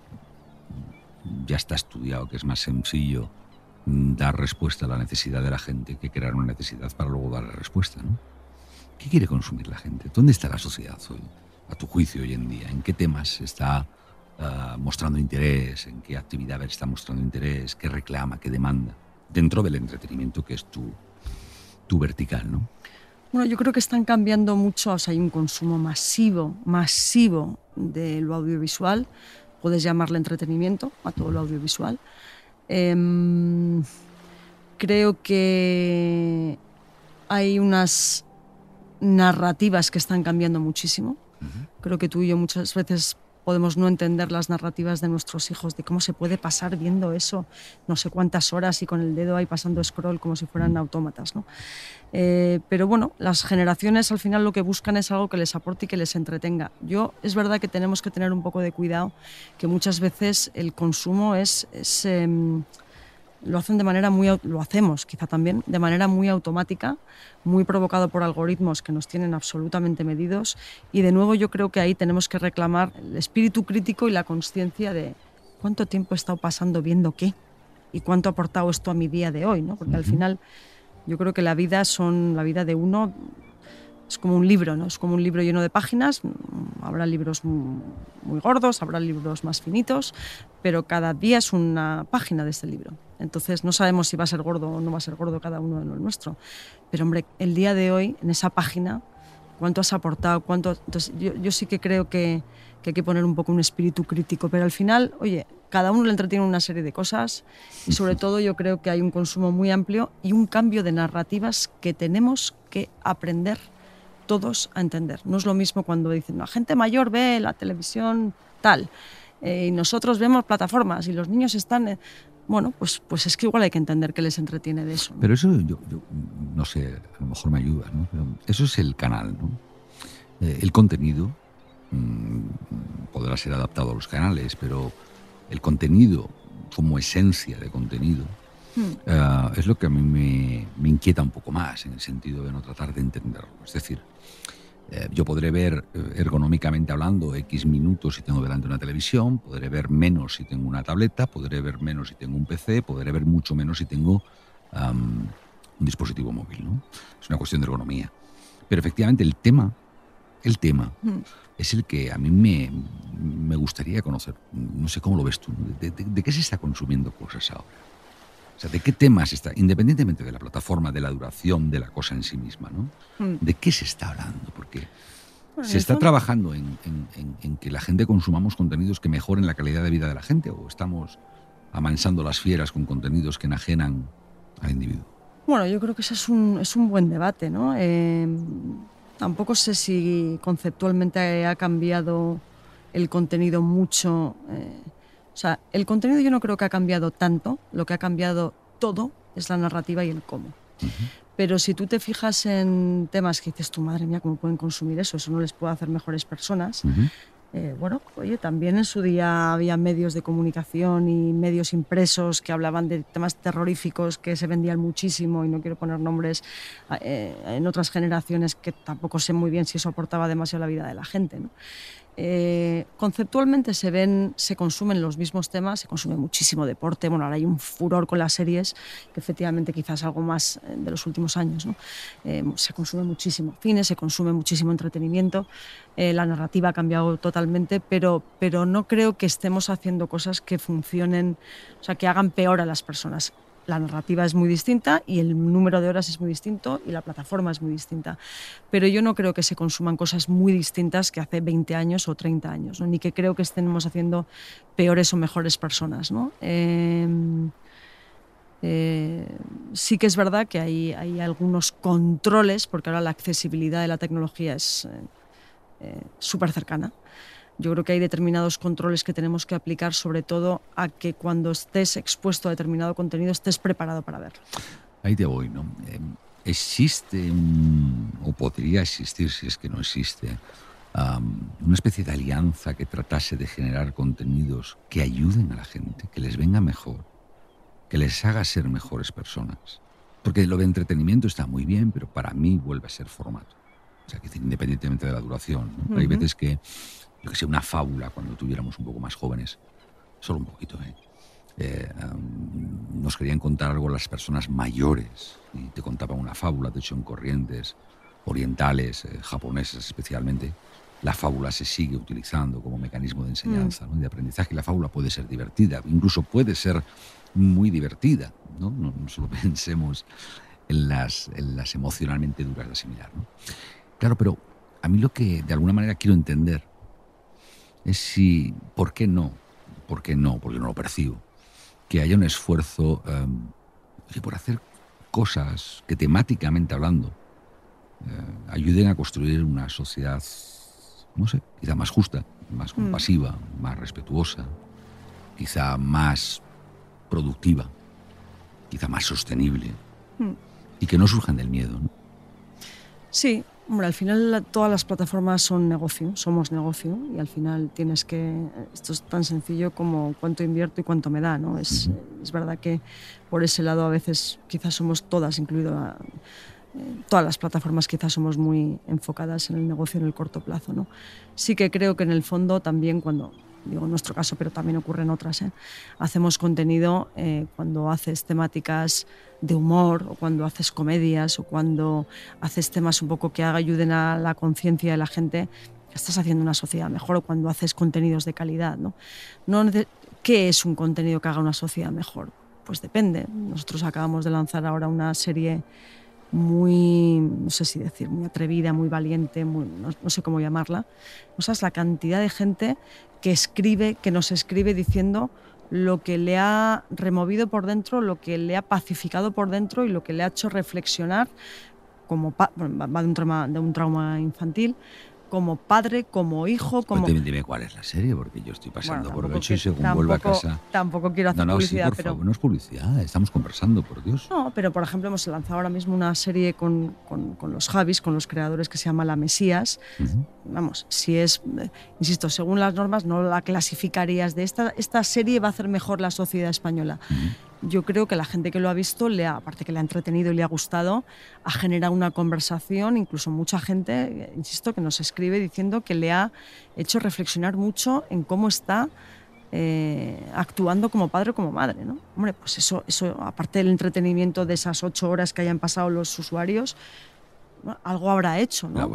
ya está estudiado que es más sencillo dar respuesta a la necesidad de la gente que crear una necesidad para luego dar la respuesta. ¿no? ¿Qué quiere consumir la gente? ¿Dónde está la sociedad hoy, a tu juicio hoy en día? ¿En qué temas está ah, mostrando interés? ¿En qué actividades está mostrando interés? ¿Qué reclama? ¿Qué demanda? Dentro del entretenimiento que es tu, tu vertical, ¿no? Bueno, yo creo que están cambiando mucho, o sea, hay un consumo masivo, masivo de lo audiovisual puedes llamarle entretenimiento a todo lo audiovisual. Em, creo que hay unas narrativas que están cambiando muchísimo. Creo que tú y yo muchas veces podemos no entender las narrativas de nuestros hijos, de cómo se puede pasar viendo eso no sé cuántas horas y con el dedo ahí pasando scroll como si fueran autómatas. ¿no? Eh, pero bueno, las generaciones al final lo que buscan es algo que les aporte y que les entretenga. Yo es verdad que tenemos que tener un poco de cuidado, que muchas veces el consumo es... Em, lo hacen de manera muy lo hacemos quizá también de manera muy automática muy provocado por algoritmos que nos tienen absolutamente medidos y de nuevo yo creo que ahí tenemos que reclamar el espíritu crítico y la conciencia de cuánto tiempo he estado pasando viendo qué y cuánto ha aportado esto a mi día de hoy no porque al final yo creo que la vida son la vida de uno es como un libro, ¿no? Es como un libro lleno de páginas. Habrá libros muy gordos, habrá libros más finitos, pero cada día es una página de este libro. Entonces no sabemos si va a ser gordo o no va a ser gordo cada uno de los nuestro. Pero hombre, el día de hoy, en esa página, ¿cuánto has aportado? ¿Cuánto? Entonces yo, yo sí que creo que, que, hay que poner un poco un espíritu crítico, pero al final, oye, cada uno le entretiene una serie de cosas y sobre todo yo creo que hay un consumo muy amplio y un cambio de narrativas que tenemos que aprender todos a entender. No es lo mismo cuando dicen, la gente mayor ve la televisión tal, eh, y nosotros vemos plataformas y los niños están... bueno, pues, pues es que igual hay que entender que les entretiene de eso. Pero eso, yo, no sé, a lo mejor me ayuda, ¿no? eso es el canal, ¿no? Eh, el contenido mm, podrá ser adaptado a los canales, pero el contenido como esencia de contenido Hmm. Eh, es lo que a mí me, inquieta un poco más, en el sentido de no tratar de entenderlo. Es decir, eh, yo podré ver eh, ergonómicamente hablando X minutos si tengo delante una televisión, podré ver menos si tengo una tableta, podré ver menos si tengo un PC, podré ver mucho menos si tengo un dispositivo móvil. ¿no? Es una cuestión de ergonomía. Pero efectivamente el tema, el tema, hmm. es el que a mí me, me, gustaría conocer. No sé cómo lo ves tú. de qué se está consumiendo cosas ahora? O sea, ¿de qué temas está? Independientemente de la plataforma, de la duración de la cosa en sí misma, ¿no? Hmm. ¿De qué se está hablando? Porque ¿se está trabajando en, que la gente consumamos contenidos que mejoren la calidad de vida de la gente o estamos amansando las fieras con contenidos que enajenan al individuo? Bueno, yo creo que ese es un, es un buen debate, ¿no? Eh, tampoco sé si conceptualmente ha cambiado el contenido mucho. Eh, o sea, el contenido yo no creo que ha cambiado tanto, lo que ha cambiado todo es la narrativa y el cómo. Pero si tú te fijas en temas que dices, tu madre mía, ¿cómo pueden consumir eso? Eso no les puede hacer mejores personas. Eh, bueno, oye, también en su día había medios de comunicación y medios impresos que hablaban de temas terroríficos que se vendían muchísimo y no quiero poner nombres eh, en otras generaciones que tampoco sé muy bien si eso aportaba demasiado a la vida de la gente. ¿no? Eh, conceptualmente se ven, se consumen los mismos temas, se consume muchísimo deporte, bueno, ahora hay un furor con las series, que efectivamente quizás algo más eh, de los últimos años. Eh, se consume muchísimo cine, se consume muchísimo entretenimiento, la narrativa ha cambiado totalmente, pero, pero no creo que estemos haciendo cosas que funcionen, o sea, que hagan peor a las personas la narrativa es muy distinta y el número de horas es muy distinto y la plataforma es muy distinta. Pero yo no creo que se consuman cosas muy distintas que hace 20 años o 30 años, ni que creo que estemos haciendo peores o mejores personas. ¿no? Em, eh, sí que es verdad que hay, hay, algunos controles, porque ahora la accesibilidad de la tecnología es eh, eh, súper cercana yo creo que hay determinados controles que tenemos que aplicar, sobre todo a que cuando estés expuesto a determinado contenido estés preparado para verlo. Ahí te voy, ¿no? Eh, existe, o podría existir si es que no existe, una especie de alianza que tratase de generar contenidos que ayuden a la gente, que les venga mejor, que les haga ser mejores personas. Porque lo de entretenimiento está muy bien, pero para mí vuelve a ser formato. O sea, que independientemente de la duración. Hay veces que yo que sé, una fábula cuando tuviéramos un poco más jóvenes. Solo un poquito, ¿eh? eh nos querían contar algo las personas mayores y te contaban una fábula, de hecho en corrientes orientales, eh, japonesas especialmente, la fábula se sigue utilizando como mecanismo de enseñanza, mm. de aprendizaje. La fábula puede ser divertida, incluso puede ser muy divertida. No, no, solo pensemos en las, en las emocionalmente duras de asimilar. ¿no? Claro, pero a mí lo que de alguna manera quiero entender es si, ¿por qué no? ¿Por qué no? Porque no lo percibo. Que haya un esfuerzo em, por hacer cosas que temáticamente hablando eh, ayuden a construir una sociedad, no sé, quizá más justa, más mm. compasiva, más respetuosa, quizá más productiva, quizá más sostenible mm. y que no surjan del miedo. ¿no? Sí, Hombre, al final todas las plataformas son negocio, somos negocio y al final tienes que, esto es tan sencillo como cuánto invierto y cuánto me da, ¿no? Es, es verdad que por ese lado a veces quizás somos todas, incluido eh, todas las plataformas quizás somos muy enfocadas en el negocio en el corto plazo, ¿no? Sí que creo que en el fondo también cuando digo en nuestro caso, pero también ocurre en otras. ¿eh? Hacemos contenido eh, cuando haces temáticas de humor o cuando haces comedias o cuando haces temas un poco que ayuden a la conciencia de la gente, estás haciendo una sociedad mejor o cuando haces contenidos de calidad. ¿no? No, ¿Qué es un contenido que haga una sociedad mejor? Pues depende. Nosotros acabamos de lanzar ahora una serie muy, no sé si decir, muy atrevida, muy valiente, no, sé cómo llamarla. O sea, es la cantidad de gente que escribe, que nos escribe diciendo lo que le ha removido por dentro, lo que le ha pacificado por dentro y lo que le ha hecho reflexionar como va un de un trauma infantil, como padre, como hijo, como... Pues dime, cuál es la serie, porque yo estoy pasando por ocho y según vuelva a casa... Tampoco quiero hacer no, no, publicidad, sí, por pero... Favor, no es publicidad, estamos conversando, por Dios. No, pero por ejemplo hemos lanzado ahora mismo una serie con, con, con los Javis, con los creadores que se llama La Mesías. Vamos, si es, eh, insisto, según las normas no la clasificarías de esta, esta serie va a hacer mejor la sociedad española yo creo que la gente que lo ha visto, le ha, aparte que le ha entretenido y le ha gustado, ha generado una conversación, incluso mucha gente, insisto, que nos escribe diciendo que le ha hecho reflexionar mucho en cómo está eh, actuando como padre o como madre. ¿no? Hombre, pues eso, eso, aparte del entretenimiento de esas ocho horas que hayan pasado los usuarios, algo habrá hecho. ¿no?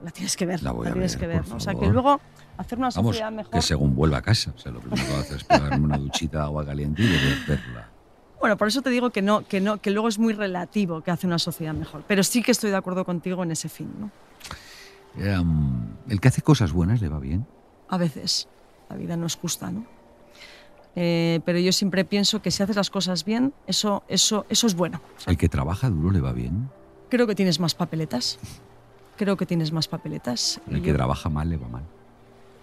La, la tienes que ver, la, tienes que ver. O sea, que luego hacer una sociedad Vamos, mejor. Que según vuelva a casa, o sea, lo primero que hacer es pegarme una duchita de agua caliente y verla. Bueno, por eso te digo que no, que no, que luego es muy relativo que hace una sociedad mejor. Pero sí que estoy de acuerdo contigo en ese fin, ¿no? Um, el que hace cosas buenas le va bien. A veces. La vida no es justa, ¿no? Eh, pero yo siempre pienso que si haces las cosas bien, eso, eso, eso es bueno. ¿El que trabaja duro le va bien? Creo que tienes más papeletas. Creo que tienes más papeletas. El que trabaja mal le va mal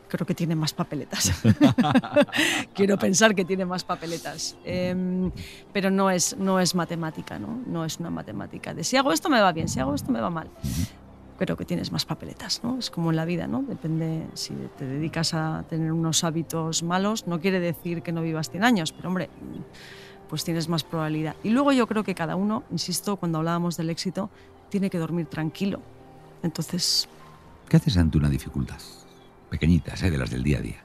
creo que tiene más papeletas. Quiero pensar que tiene más papeletas. Em, pero no es, no es matemática, ¿no? No es una matemática de si hago esto me va bien, si hago esto me va mal. Creo que tienes más papeletas, ¿no? Es como en la vida, ¿no? Depende si te dedicas a tener unos hábitos malos, no quiere decir que no vivas 100 años, pero hombre, pues tienes más probabilidad. Y luego yo creo que cada uno, insisto, cuando hablábamos del éxito, tiene que dormir tranquilo. Entonces... ¿Qué haces ante una dificultad? pequeñitas, ¿eh? de las del día a día.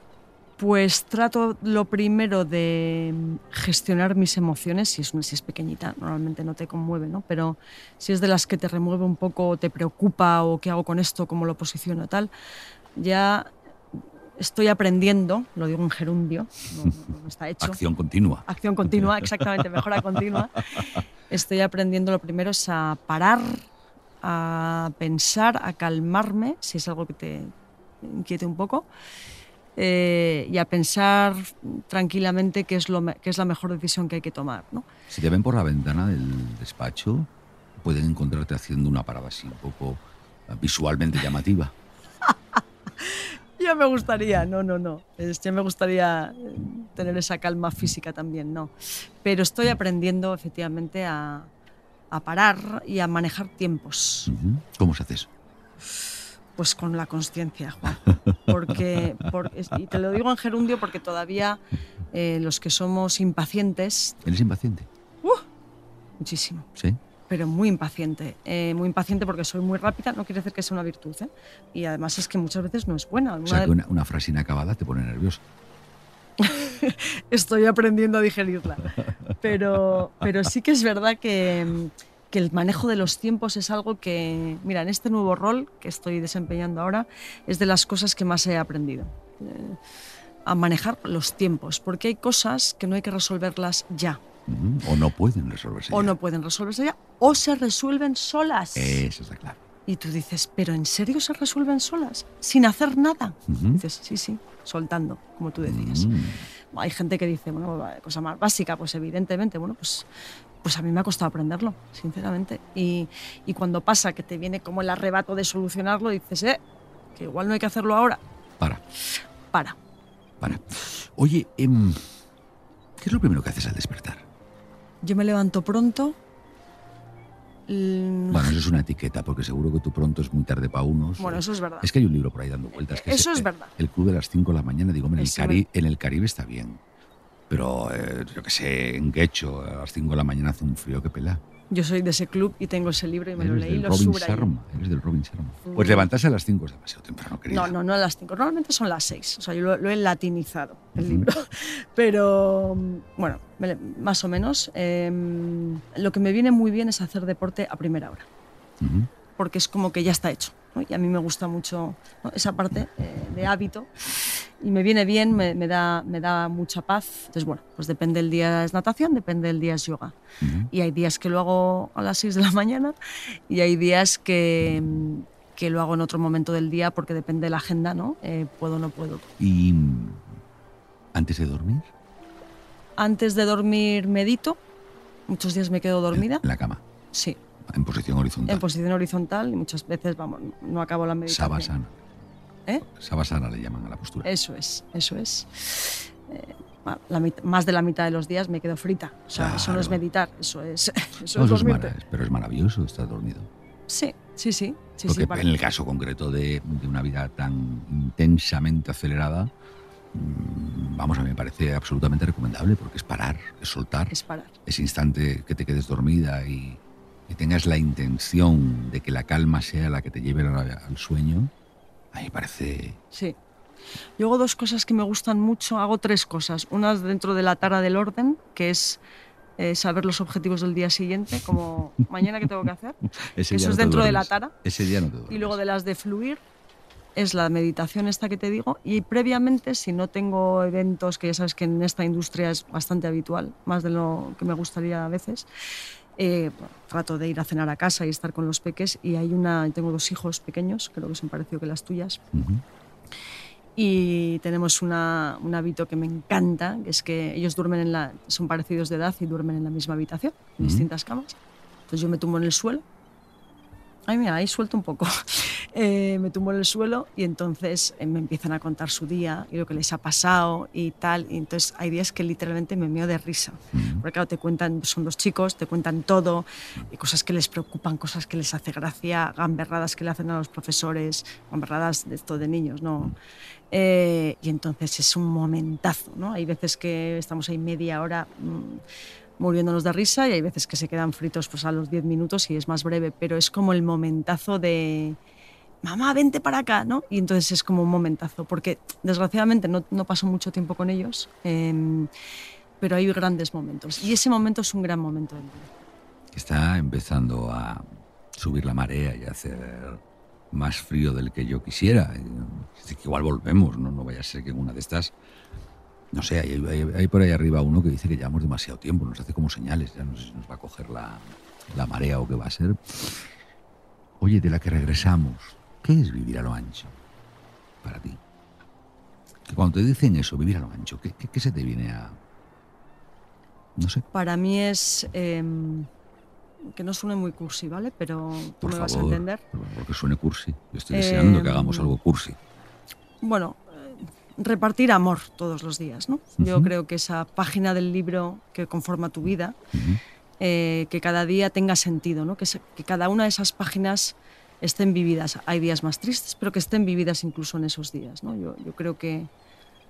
Pues trato lo primero de gestionar mis emociones, si es, si es pequeñita, normalmente no te conmueve, ¿no? pero si es de las que te remueve un poco, te preocupa o qué hago con esto, cómo lo posiciono tal, ya estoy aprendiendo, lo digo en gerundio, no, está hecho. Acción continua. Acción continua, exactamente, mejora continua. Estoy aprendiendo lo primero es a parar, a pensar, a calmarme, si es algo que te inquiete un poco, eh, y a pensar tranquilamente qué es, lo, qué es la mejor decisión que hay que tomar. ¿no? Si te ven por la ventana del despacho, pueden encontrarte haciendo una parada así un poco visualmente llamativa. ya me gustaría, no, no, no. Ya me gustaría eh, tener esa calma física también, no. Pero estoy aprendiendo efectivamente a, a parar y a manejar tiempos. ¿Cómo se hace eso? Pues con la conciencia, Juan. Porque, y te lo digo en gerundio porque todavía eh, los que somos impacientes. ¿Eres impaciente? Uh, muchísimo. Sí pero muy impaciente. Eh, muy impaciente porque soy muy rápida, no quiere decir que sea una virtud. ¿eh? Y además es que muchas veces no es buena. O sea, que una, frase inacabada te pone nervioso. Estoy aprendiendo a digerirla. Pero, pero sí que es verdad que, que, el manejo de los tiempos es algo que, mira, en este nuevo rol que estoy desempeñando ahora, es de las cosas que más he aprendido. Eh, a manejar los tiempos, porque hay cosas que no hay que resolverlas ya o no pueden resolverse. O no pueden resolverse ya, o se resuelven solas. Eso está claro. Y tú dices, ¿pero en serio se resuelven solas? Sin hacer nada. Dices, sí, sí, soltando, como tú decías. Mm. Hay gente que dice, bueno, cosa más básica, pues evidentemente, bueno, pues, pues a mí me ha costado aprenderlo, sinceramente. Y, y cuando pasa que te viene como el arrebato de solucionarlo, dices, eh, que igual no hay que hacerlo ahora. Para. Para. Para. Oye, em, ¿qué es lo primero que haces al despertar? Yo me levanto pronto. Bueno, eso es una etiqueta, porque seguro que tú pronto es muy tarde para unos. Bueno, eso es verdad. Es que hay un libro por ahí dando vueltas. Que eso es, verdad. El club de las 5 de la mañana, digo, en el, Cari en el Caribe está bien. Pero eh, yo qué sé, en Quecho, a las 5 de la mañana hace un frío que pela. Yo soy de ese club y tengo ese libro y me lo leí. Del lo Robin Sharma, eres del Robin Sharma. Pues levantarse a las 5 es demasiado temprano, querida. No, no, no a las 5. Normalmente son las 6. O sea, yo lo, he latinizado, el libro. Pero, bueno, más o menos. Em, lo que me viene muy bien es hacer deporte a primera hora. Porque es como que ya está hecho. Y a mí me gusta mucho esa parte eh, de hábito y me viene bien, me, da, me da mucha paz. Entonces, bueno, pues depende del día es natación, depende del día es yoga. Y hay días que lo hago a las 6 de la mañana y hay días que, que, lo hago en otro momento del día porque depende de la agenda, ¿no? Eh, puedo o no puedo. ¿Y antes de dormir? Antes de dormir medito. Muchos días me quedo dormida. ¿En la cama? Sí. ¿En posición horizontal? En posición horizontal y muchas veces, vamos, no acabo la meditación. Sabasana. ¿Eh? Sabasana le llaman a la postura. Eso es, eso es. Eh, más de la mitad de los días me quedo frita. O sea, eso no es meditar, eso es. Eso es, pero es maravilloso estar dormido. Sí, sí, sí. sí Porque en el caso concreto de, una vida tan intensamente acelerada, mm, vamos, a mí me parece absolutamente recomendable porque es parar, es soltar. Es parar. Ese instante que te quedes dormida y, tengas la intención de que la calma sea la que te lleve al sueño a mí parece... Sí. Yo hago dos cosas que me gustan mucho, hago tres cosas. Una dentro de la tara del orden, que es eh, saber los objetivos del día siguiente, como mañana qué tengo que hacer. Eso es dentro de la tara. Ese día no te Y luego de las de fluir, es la meditación esta que te digo. Y previamente, si no tengo eventos, que ya sabes que en esta industria es bastante habitual, más de lo que me gustaría a veces, eh, trato de ir a cenar a casa y estar con los peques y hay una, tengo dos hijos pequeños, creo que son parecidos que las tuyas. Y tenemos una, un hábito que me encanta, que es que ellos duermen en la, son parecidos de edad y duermen en la misma habitación, en distintas camas. Entonces yo me tumbo en el suelo. Ay, mira, ahí suelto un poco. Eh, me tumbo en el suelo y entonces eh, me empiezan a contar su día y lo que les ha pasado y tal. Y entonces hay días que literalmente me meo de risa. Porque claro, te cuentan, son dos chicos, te cuentan todo, y cosas que les preocupan, cosas que les hace gracia, gamberradas que le hacen a los profesores, gamberradas de esto de niños, ¿no? Eh, y entonces es un momentazo, ¿no? Hay veces que estamos ahí media hora... Mm, muriéndonos de risa y hay veces que se quedan fritos pues a los 10 minutos y es más breve, pero es como el momentazo de, mamá, vente para acá, ¿no? Y entonces es como un momentazo, porque desgraciadamente no, no paso mucho tiempo con ellos, em, pero hay grandes momentos. Y ese momento es un gran momento. Está empezando a subir la marea y a hacer más frío del que yo quisiera. igual volvemos, ¿no? No vaya a ser que en una de estas... No sé, hay, por ahí arriba uno que dice que llevamos demasiado tiempo, nos hace como señales, ya no sé si nos va a coger la, la marea o qué va a ser. Oye, de la que regresamos, ¿qué es vivir a lo ancho para ti? cuando te dicen eso, vivir a lo ancho, ¿qué, qué, se te viene a...? No sé. Para mí es... Em, que no suene muy cursi, ¿vale? Pero tú me vas a entender. Porque suene cursi. Yo estoy deseando que hagamos algo cursi. Bueno, eh, repartir amor todos los días, ¿no? Yo creo que esa página del libro que conforma tu vida, eh, que cada día tenga sentido, ¿no? Que, que cada una de esas páginas estén vividas. Hay días más tristes, pero que estén vividas incluso en esos días, ¿no? Yo, yo creo que,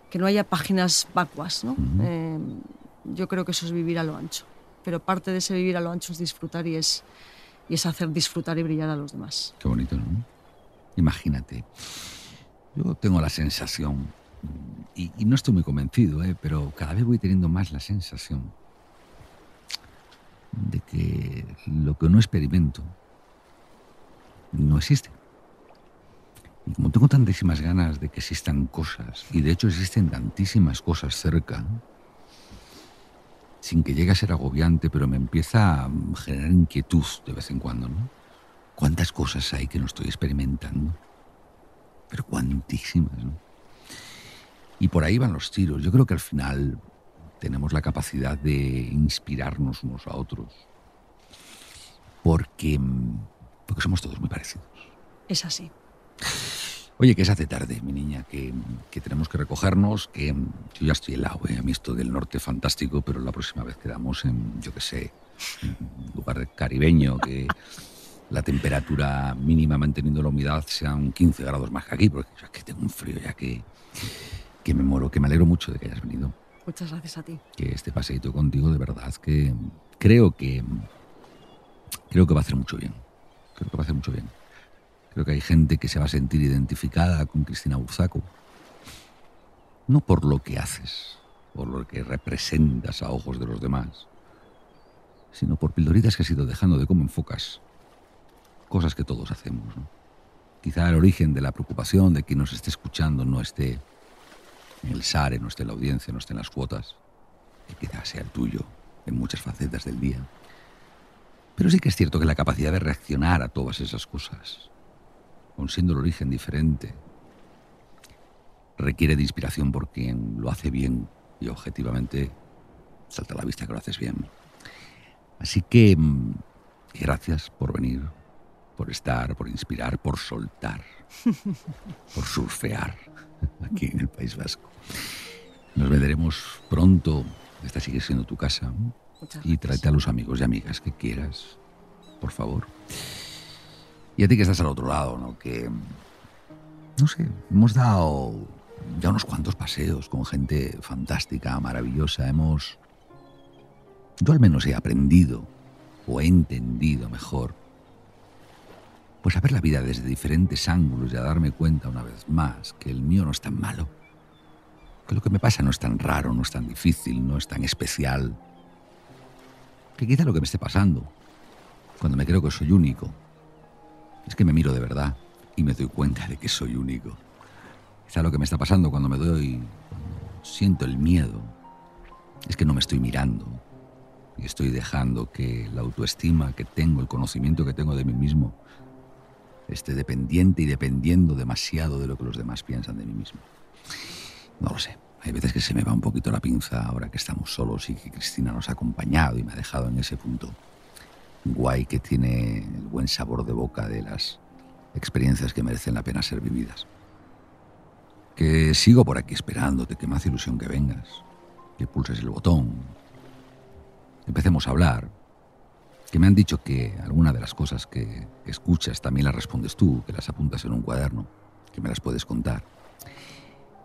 que no haya páginas vacuas, ¿no? Eh, yo creo que eso es vivir a lo ancho pero parte de ese vivir a lo ancho es disfrutar y es, y es hacer disfrutar y brillar a los demás. Qué bonito, ¿no? Imagínate. Yo tengo la sensación, y, no estoy muy convencido, ¿eh? pero cada vez voy teniendo más la sensación de que lo que no experimento no existe. Y como tengo tantísimas ganas de que existan cosas, y de hecho existen tantísimas cosas cerca, sin que llegue a ser agobiante, pero me empieza a generar inquietud de vez en cuando, ¿no? ¿Cuántas cosas hay que no estoy experimentando? Pero cuantísimas, ¿no? Y por ahí van los tiros. Yo creo que al final tenemos la capacidad de inspirarnos unos a otros. Porque, porque somos todos muy parecidos. Es así. Oye, que se hace tarde, mi niña, que, tenemos que recogernos, que yo ya estoy helado, ¿eh? a mí esto del norte fantástico, pero la próxima vez quedamos en, yo qué sé, en un lugar caribeño, que la temperatura mínima manteniendo la humedad sean 15 grados más que aquí, porque yo es que tengo un frío ya que, que me muero, que me alegro mucho de que hayas venido. Muchas gracias a ti. Que este paseito contigo, de verdad, que creo que creo que va a hacer mucho bien. Creo que va a hacer mucho bien. Creo que hay gente que se va a sentir identificada con Cristina Burzaco. No por lo que haces, por lo que representas a ojos de los demás, sino por pildoritas que has ido dejando de cómo enfocas cosas que todos hacemos. Quizá el origen de la preocupación de quien nos esté escuchando no esté el SARE, no esté en la audiencia, no esté en las cuotas, que quizá sea el tuyo en muchas facetas del día. Pero sí que es cierto que la capacidad de reaccionar a todas esas cosas aun siendo el origen diferente, requiere de inspiración por quien lo hace bien y objetivamente salta a la vista que lo haces bien. Así que mm, gracias por venir, por estar, por inspirar, por soltar, por surfear aquí en el País Vasco. Nos veremos pronto. Esta sigue siendo tu casa. Y tráete a los amigos y amigas que quieras, por favor. Y a ti que estás al otro lado, ¿no? Que, no sé, hemos dado ya unos cuantos paseos con gente fantástica, maravillosa. Hemos, yo al menos he aprendido o he entendido mejor, pues a ver la vida desde diferentes ángulos y a darme cuenta una vez más que el mío no es tan malo, que lo que me pasa no es tan raro, no es tan difícil, no es tan especial, que quizá lo que me esté pasando, cuando me creo que soy único, es que me miro de verdad y me doy cuenta de que soy único. Quizá lo que me está pasando cuando me doy, siento el miedo, es que no me estoy mirando y estoy dejando que la autoestima que tengo, el conocimiento que tengo de mí mismo, esté dependiente y dependiendo demasiado de lo que los demás piensan de mí mismo. No lo sé. Hay veces que se me va un poquito la pinza ahora que estamos solos y que Cristina nos ha acompañado y me ha dejado en ese punto guay que tiene el buen sabor de boca de las experiencias que merecen la pena ser vividas. Que sigo por aquí esperándote, que me hace ilusión que vengas, que pulses el botón, empecemos a hablar, que me han dicho que alguna de las cosas que escuchas también las respondes tú, que las apuntas en un cuaderno, que me las puedes contar.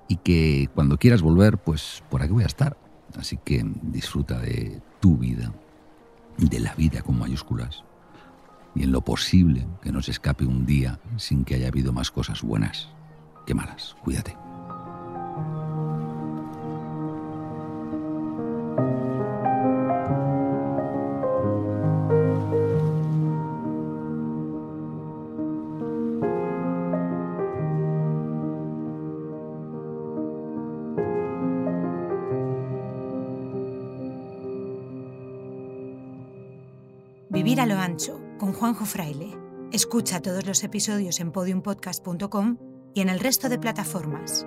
Y que cuando quieras volver, pues por aquí voy a estar. Así que disfruta de tu vida de la vida con mayúsculas y en lo posible que nos escape un día sin que haya habido más cosas buenas que malas. Cuídate. Con Juanjo Fraile. Escucha todos los episodios en podiumpodcast.com y en el resto de plataformas.